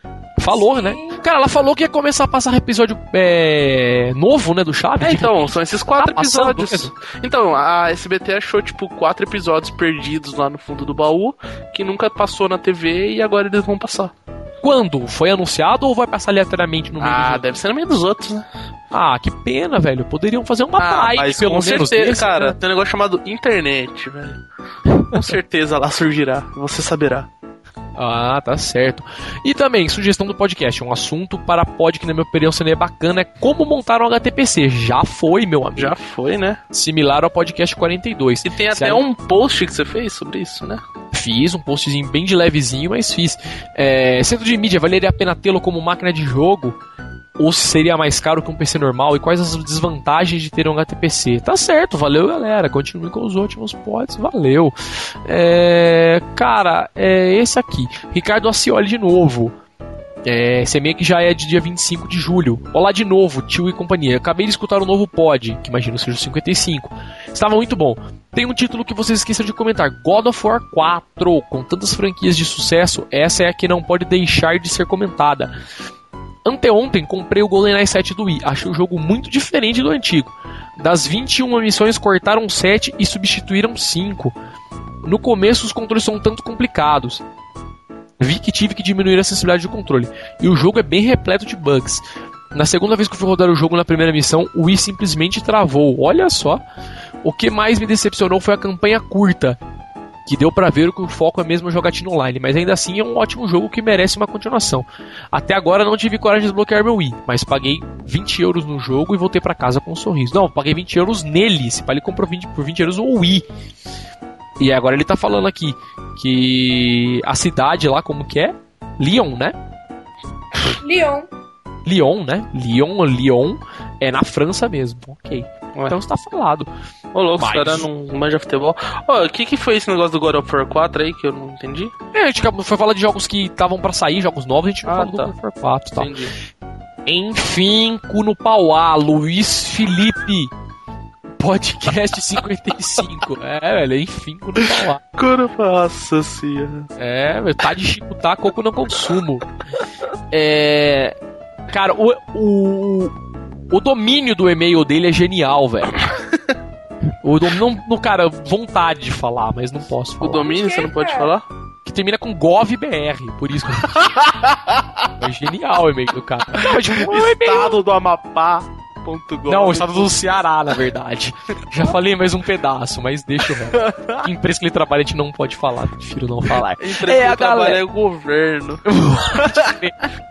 falou, né? Cara, ela falou que ia começar a passar episódio é, novo, né, do Chaves. É, então, são esses quatro Tá passando episódios. Então, a SBT achou, tipo, quatro episódios perdidos lá no fundo do baú, que nunca passou na TV e agora eles vão passar. Quando? Foi anunciado ou vai passar aleatoriamente no meio Ah, deve ser no meio dos outros, né? Ah, que pena, velho. Poderiam fazer uma Ah, live, mas pelo com menos. certeza, desse, cara, né? tem um negócio chamado internet, velho. Com certeza lá surgirá, você saberá. Ah, tá certo. E também, sugestão do podcast, um assunto para pod que na minha opinião seria bacana é como montar um HTPC. Já foi, meu amigo. Já foi, né? Similar ao podcast 42. E tem Se até um post que você fez sobre isso, né? Fiz um postzinho bem de levezinho, mas fiz. É, centro de mídia, valeria a pena tê-lo como máquina de jogo? Ou se seria mais caro que um PC normal? E quais as desvantagens de ter um HTPC? Tá certo, valeu galera. Continue com os últimos pods, valeu. É, cara, é esse aqui. Ricardo Acioli de novo. É, esse e-mail que já é de dia 25 de julho. Olá de novo, tio e companhia. Acabei de escutar o novo pod, que imagino seja o 55. Estava muito bom. Tem um título que vocês esqueceram de comentar: God of War 4. Com tantas franquias de sucesso, essa é a que não pode deixar de ser comentada. Anteontem comprei o GoldenEye 7 do Wii. Achei o jogo muito diferente do antigo. Das 21 missões, cortaram 7 e substituíram 5. No começo, os controles são um tanto complicados. Vi que tive que diminuir a sensibilidade do controle. E o jogo é bem repleto de bugs. Na segunda vez que fui rodar o jogo na primeira missão, o Wii simplesmente travou. Olha só. O que mais me decepcionou foi a campanha curta, que deu pra ver que o foco é mesmo jogatina online, mas ainda assim é um ótimo jogo que merece uma continuação. Até agora não tive coragem de desbloquear meu Wii, mas paguei 20 euros no jogo e voltei pra casa com um sorriso. Não, paguei 20 euros nele, se pá, ele comprou 20, por 20 euros o Wii. E agora ele tá falando aqui que a cidade lá, como que é? Lyon, né? Leon. Lyon, né? Lyon, Lyon é na França mesmo. Ok. Então está falado. Ô, louco, Mas- caras não manja futebol. Ó, o que que foi esse negócio do God of War 4 aí que eu não entendi? É, a gente foi falar de jogos que estavam pra sair, jogos novos, a gente não Ah, falou tá. do God of War 4 e tal. Entendi. Enfim, cu no Pauá, Luiz Felipe. Podcast 55. É, velho, enfim, cu no Pauá. Cara, nossa senhora. É, velho, tá de chico, tá, coco não consumo. É. Cara, o, o, o domínio do e-mail dele é genial, velho. O dom, não, não, cara, vontade de falar, mas não posso O falar. domínio você não pode falar? Que termina com govbr, por isso que eu... É genial o e-mail do cara. Não, tipo, é um Estado do Amapá.gov. Não, o estado do Ceará, na verdade. Já falei mais um pedaço, mas deixa o. Que empresa que ele trabalha, a gente não pode falar, prefiro não falar. A empresa É, que a eu trabalho galera- é o governo.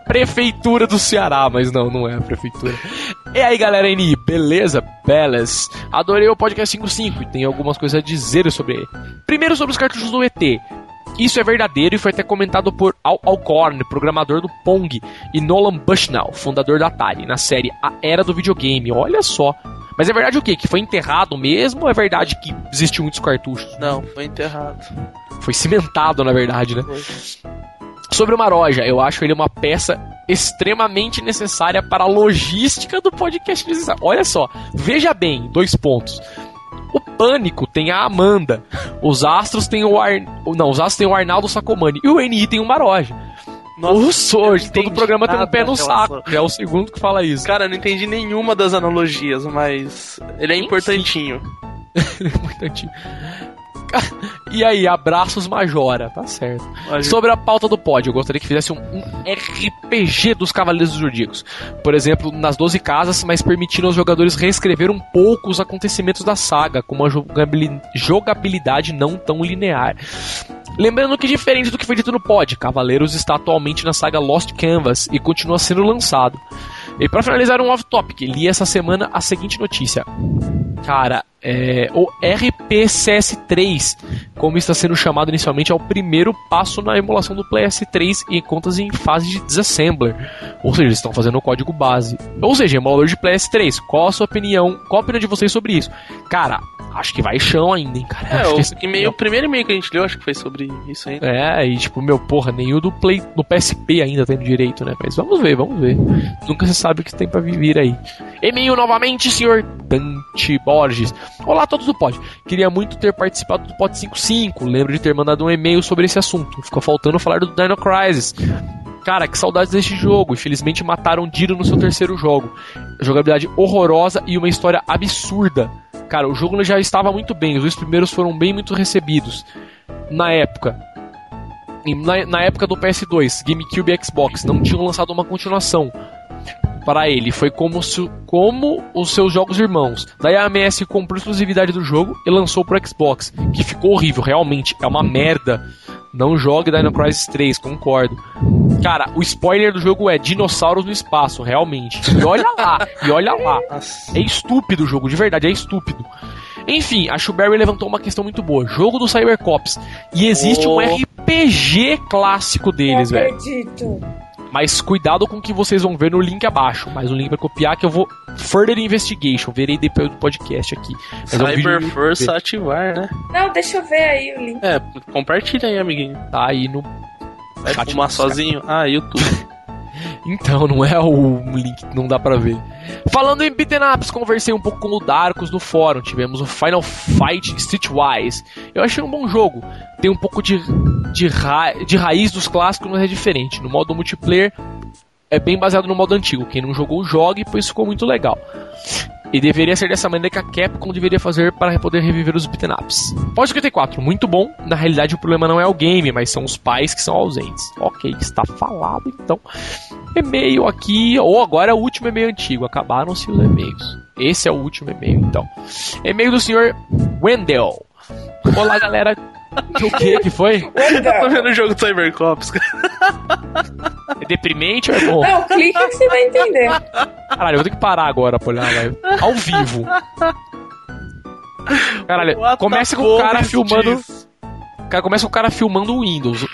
Prefeitura do Ceará, mas não, não é a prefeitura. E aí, galera NI, beleza? Belas. Adorei o podcast 55 e tenho algumas coisas a dizer sobre ele. Primeiro sobre os cartuchos do ET. Isso é verdadeiro e foi até comentado por Al Alcorn, programador do Pong, e Nolan Bushnell, fundador da Atari, na série A Era do Videogame. Olha só. Mas é verdade o quê? Que foi enterrado mesmo ou é verdade que existiu muitos cartuchos? Não, foi enterrado. Foi cimentado, na verdade, né? Foi. Sobre o Maroja, eu acho ele uma peça extremamente necessária para a logística do podcast. Olha só, veja bem, dois pontos. O Pânico tem a Amanda, os Astros tem o Ar... não, os Astros tem o Arnaldo Sacomani e o NI tem o Maroja. o Sorge, todo programa tem um pé no saco. Já é o segundo que fala isso. Cara, eu não entendi nenhuma das analogias, mas ele é Enfim. importantinho. E aí, abraços Majora, tá certo. Sobre a pauta do pod, eu gostaria que fizesse um, um RPG dos Cavaleiros dos Zodíacos. Por exemplo, nas 12 casas, mas permitindo aos jogadores reescrever um pouco os acontecimentos da saga, com uma jogabili- jogabilidade não tão linear. Lembrando que, diferente do que foi dito no pod, Cavaleiros está atualmente na saga Lost Canvas e continua sendo lançado. E para finalizar um off-topic, li essa semana a seguinte notícia. Cara, é, o RPCS3, como está sendo chamado inicialmente, é o primeiro passo na emulação do PS3 e contas em fase de disassembler. Ou seja, eles estão fazendo o código base. Ou seja, emulador de PS3. Qual a sua opinião? Qual a opinião de vocês sobre isso? Cara, acho que vai chão ainda, hein, cara. É, o, que esse- e-mail, o primeiro e-mail que a gente leu, acho que foi sobre isso aí. É, e tipo, meu, porra, nem o do Play, do PSP ainda tem direito, né? Mas vamos ver, vamos ver. Nunca se sabe o que tem pra vir aí. E-mail novamente, senhor Dante Borges. Olá a todos do Pod. Queria muito ter participado do Pod 55. Lembro de ter mandado um e-mail sobre esse assunto. Ficou faltando falar do Dino Crisis. Cara, que saudades deste jogo. Infelizmente mataram Dino no seu terceiro jogo. Jogabilidade horrorosa e uma história absurda. Cara, o jogo já estava muito bem. Os dois primeiros foram bem muito recebidos. Na época. Na, na época do PS2, GameCube e Xbox, não tinham lançado uma continuação para ele. Foi como, se- como os seus jogos irmãos. Daí a AMS comprou exclusividade do jogo e lançou pro Xbox, que ficou horrível, realmente. É uma merda. Não jogue Dino Crisis 3, concordo. Cara, o spoiler do jogo é dinossauros no espaço, realmente. E olha lá, e olha lá. É estúpido o jogo, de verdade, é estúpido. Enfim, a Shuberry levantou uma questão muito boa. Jogo do Cybercops. E existe um Oh. RPG clássico deles, velho. acredito. Mas cuidado com o que vocês vão ver no link abaixo. Mais um link pra copiar que eu vou. Further Investigation. Verei depois do podcast aqui. Mas é um YouTube. ativar, né? Não, deixa eu ver aí o link. É, compartilha aí, amiguinho. Tá aí no. Vai Chat fumar sozinho? Ah, YouTube. Então, não é o link não dá pra ver. Falando em beaten ups, conversei um pouco com o Darkus no fórum. Tivemos o Final Fight Streetwise. Eu achei um bom jogo. Tem um pouco de, de, ra de raiz dos clássicos, mas é diferente. No modo multiplayer, é bem baseado no modo antigo. Quem não jogou, jogue, pois ficou muito legal. E deveria ser dessa maneira que a Capcom deveria fazer para poder reviver os beaten ups. Pode 54, muito bom. Na realidade, o problema não é o game, mas são os pais que são ausentes. Ok, está falado então. E-mail aqui, ou agora é o último e-mail antigo. Acabaram-se os e-mails. Esse é o último e-mail, então. E-mail do senhor Wendell. Olá, galera. O que que foi? Tô Wendell. vendo o jogo do Cybercops, cara. É deprimente ou é bom? Não, clica que você vai entender. Caralho, eu vou ter que parar agora pra olhar, velho. Ao vivo. Caralho, What começa com o cara filmando. Cara, começa com o cara filmando o Windows.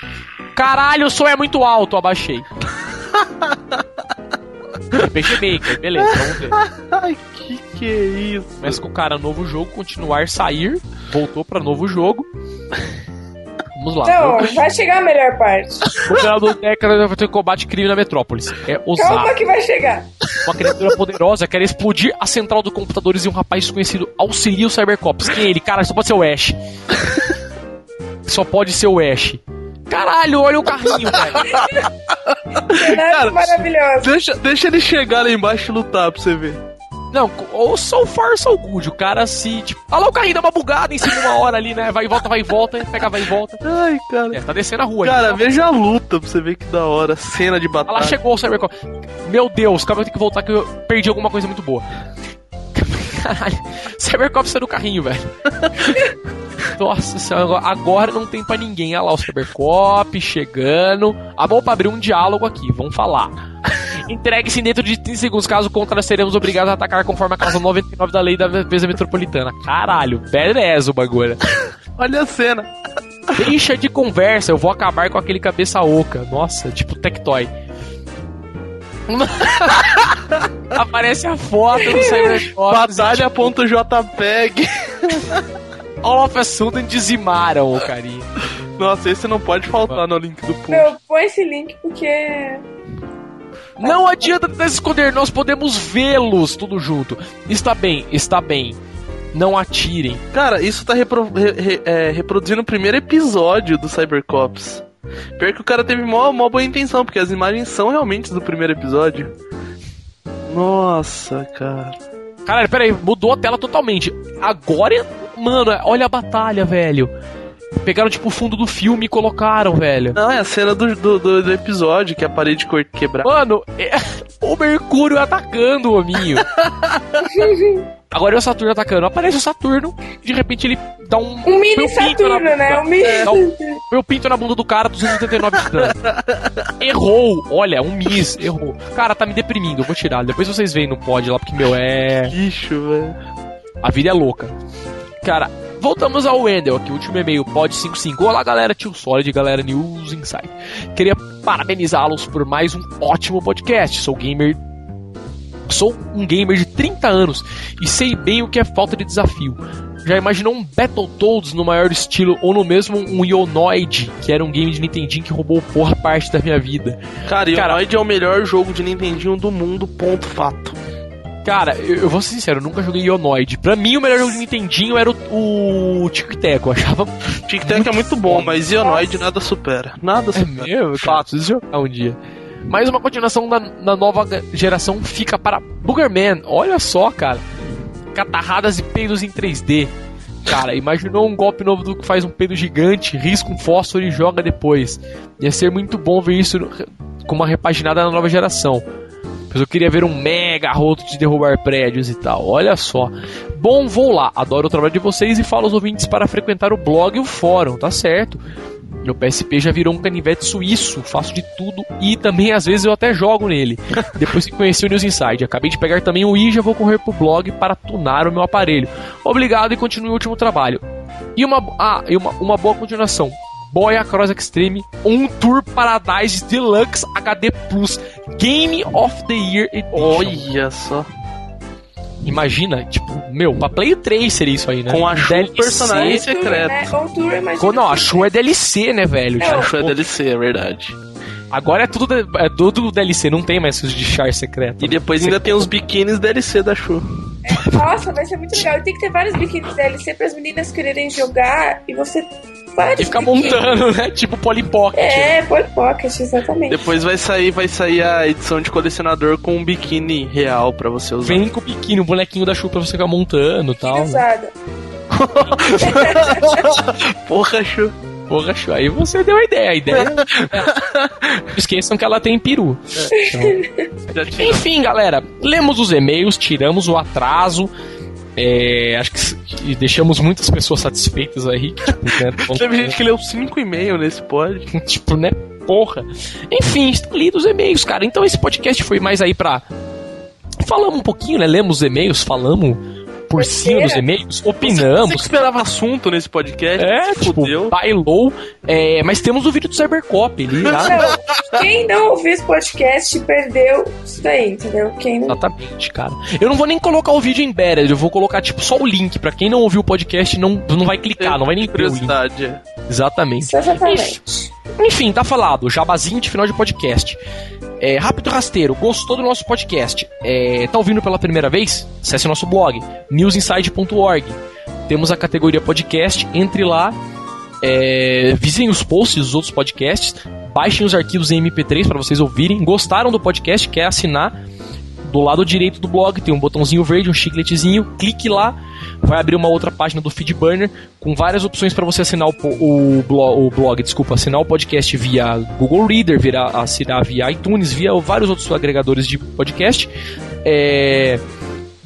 Caralho, o som é muito alto, abaixei. Peixe Maker, beleza, vamos ver. Ai, que que isso? Começa com o cara novo jogo, continuar, sair, voltou pra novo jogo. Vamos lá. Não, vai chegar a melhor parte. O criador técnico vai ter combate crime na Metrópolis. É Calma ousado. que vai chegar. Uma criatura poderosa quer explodir a central dos computadores e um rapaz desconhecido auxilia o Cybercops. Quem é ele? Cara, só pode ser o Ash. Só pode ser o Ash. Caralho, olha o carrinho, velho. Cara, maravilhoso. Deixa, deixa ele chegar lá embaixo e lutar pra você ver. Não, ou so far so good. O cara se, tipo... Olha lá o carrinho, dá uma bugada em cima uma hora ali, né? Vai e volta, vai e volta, pega, vai e volta. Ai, cara. É, tá descendo a rua. Cara, ali. veja a luta pra você ver que da hora. Cena de Olha lá, batalha. chegou o Cybercops. Meu Deus, calma, eu tenho que voltar que eu perdi alguma coisa muito boa. Caralho, Cybercops saiu do carrinho, velho. Nossa senhora, agora- não tem pra ninguém. Olha lá o Cybercop chegando. Ah, vamos pra abrir um diálogo aqui, vamos falar. Entregue-se dentro de 30 segundos, caso contrário, seremos obrigados a atacar conforme a causa 99 da lei da defesa metropolitana. Caralho, beleza o bagulho. Olha a cena. Deixa de conversa, eu vou acabar com aquele cabeça oca. Nossa, tipo Tectoy. Aparece a foto do Cybercops. Batalha.jpg. All of a sudden dizimaram o carinha. Nossa, esse não pode faltar no link do post. Meu, põe esse link porque. Não adianta tentar se esconder, nós podemos vê-los tudo junto. Está bem, está bem. Não atirem. Cara, isso tá repro- re- re- é, reproduzindo o primeiro episódio do Cybercops. Pior que o cara teve mó, mó boa intenção, porque as imagens são realmente do primeiro episódio. Nossa, cara. Caralho, peraí, mudou a tela totalmente. Agora, mano, olha a batalha, velho. Pegaram tipo o fundo do filme e colocaram, velho. Não, é a cena do, do, do- do episódio, que a parede cor- quebrar. Mano, é o Mercúrio atacando o hominho. Agora é o Saturno atacando. Aparece o Saturno, de repente ele dá um. Um mini Meu pinto na Saturno, né? Um mini. É, dá um- Meu pinto na bunda do cara, 289 de dano. Errou! Olha, um miss, errou. Cara, tá me deprimindo, eu vou tirar. Depois vocês veem no pod lá, porque, meu, é. Bicho, velho. A vida é louca. Cara, voltamos ao Wendel aqui, último e-mail, pod 55. Olá, galera, tio Solid, galera News Insight. Queria parabenizá-los por mais um ótimo podcast. Sou gamer. Sou um gamer de 30 anos e sei bem o que é falta de desafio. Já imaginou um Battletoads no maior estilo ou no mesmo um Ionoid, que era um game de Nintendinho que roubou porra parte da minha vida? Cara, Ionoid é o melhor jogo de Nintendinho do mundo, ponto fato. Cara, eu, eu, vou ser sincero, eu nunca joguei Ionoid. Pra mim, o melhor jogo de Nintendinho era o, o Tico e Teco. Eu achava. Tic Tac é muito bom, mas Ionoid nada supera. Nada É supera. meu, fato, preciso jogar um dia. Mais uma continuação da, da nova geração fica para Boogerman. Olha só, cara. Catarradas e peidos em 3D. Cara, imaginou um golpe novo do que faz um peido gigante, risca um fósforo e joga depois. Ia ser muito bom ver isso com uma repaginada na nova geração. Pois eu queria ver um mega roto de derrubar prédios e tal. Olha só. Bom, vou lá. Adoro o trabalho de vocês e falo aos ouvintes para frequentar o blog e o fórum, tá certo. Meu PSP já virou um canivete suíço, faço de tudo e também às vezes eu até jogo nele. Depois que conheci o News Inside, acabei de pegar também o e já vou correr pro blog para tunar o meu aparelho. Obrigado e continue o último trabalho. E uma, ah, e uma, uma boa continuação. Boy Across Extreme On Tour Paradise Deluxe HD Plus Game of the Year Edition. Olha só. Imagina, tipo, meu, pra Play 3 seria isso aí, né? Com a Shu, DLC. personagem secreto. né? On Tour, imagina Com- Não, a que- Shu é DLC, né, velho? É, Já- Acho é DLC, é verdade. Agora é tudo, é tudo DLC, não tem mais os de char secreto. E depois ainda tem os biquínis DLC da Shu. Nossa, vai ser muito legal. E tem que ter vários biquínis DLC para as meninas quererem jogar e você vários E ficar montando, né? Tipo Polly Pocket. É, Polly Pocket, exatamente. Depois vai sair, vai sair a edição de colecionador com um biquíni real pra você usar. Vem com o biquíni, o bonequinho da Chu pra você ficar montando e tal. né? Porra, Shu. Porra, Chu, aí você deu a ideia. A ideia é... Esqueçam que ela tem peru. Já tinha. Enfim, galera, lemos os e-mails, tiramos o atraso. É, acho que deixamos muitas pessoas satisfeitas aí. Que, tipo, né, Teve gente que leu 5,5 nesse pod. tipo, né? Porra. Enfim, estão lidos os e-mails, cara. Então esse podcast foi mais aí pra. Falamos um pouquinho, né? Lemos os e-mails, falamos por cima dos e-mails, Você que opinamos. esperava assunto nesse podcast? É, tipo, fudeu. bailou. É, mas temos o vídeo do Cybercop ali, tá? Não, quem não ouviu esse podcast perdeu isso daí, entendeu? Quem não. Exatamente, cara. Eu não vou nem colocar o vídeo em embedded, eu vou colocar, tipo, só o link. Pra quem não ouviu o podcast, não, não vai clicar, não vai nem ver o link. é. Exatamente. Exatamente. Enfim, tá falado. Jabazinho de final de podcast. É, rápido rasteiro, gostou do nosso podcast? É, tá ouvindo pela primeira vez? Acesse nosso blog, newsinside.org. Temos a categoria podcast, entre lá, é, visitem os posts dos outros podcasts, baixem os arquivos em MP3 para vocês ouvirem. Gostaram do podcast? Quer assinar? Do lado direito do blog tem um botãozinho verde, um chicletezinho, clique lá, vai abrir uma outra página do Feedburner com várias opções para você assinar o, o, blo- o blog, desculpa, assinar o podcast via Google Reader, vira, assinar via iTunes, via vários outros agregadores de podcast. É,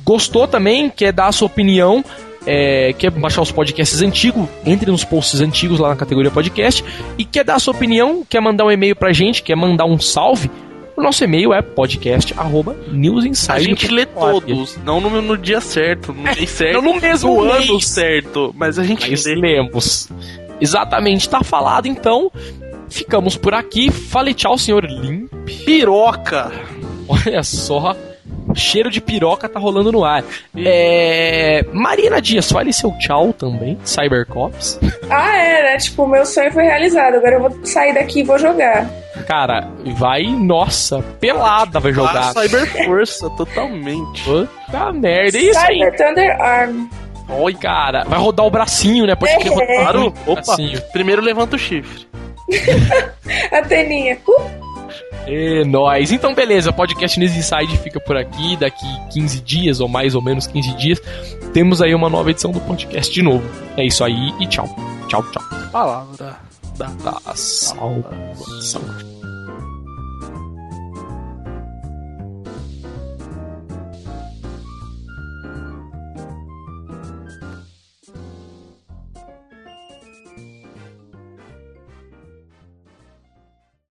gostou também, quer dar a sua opinião, é, quer baixar os podcasts antigos, entre nos posts antigos lá na categoria podcast e quer dar a sua opinião, quer mandar um e-mail pra gente, quer mandar um salve, o nosso e-mail é podcast@newsinside. A gente lê todos, não no, no dia certo, no mês certo, não no mesmo no mês. ano certo, mas a gente Mas lê. lemos. Exatamente, tá falado então. Ficamos por aqui. Fale tchau, senhor Lim. Piroca! Olha só. Cheiro de piroca tá rolando no ar. É... Marina Dias, fale seu tchau também. Cybercops. Ah, é, né? Tipo, o meu sonho foi realizado. Agora eu vou sair daqui e vou jogar. Cara, vai, nossa, pelada vai jogar. Ah, Cyberforça, totalmente. Puta merda, é isso aí. Cyber Thunder Arm. Oi, cara, vai rodar o bracinho, né? Pode É. rodar o opa, bracinho. primeiro levanta o chifre. Ateninha. Uh, É nóis. Então, beleza. Podcast News Inside fica por aqui. Daqui 15 dias, ou mais ou menos 15 dias, temos aí uma nova edição do podcast de novo. É isso aí e tchau. Tchau, tchau. Palavra da Da salvação.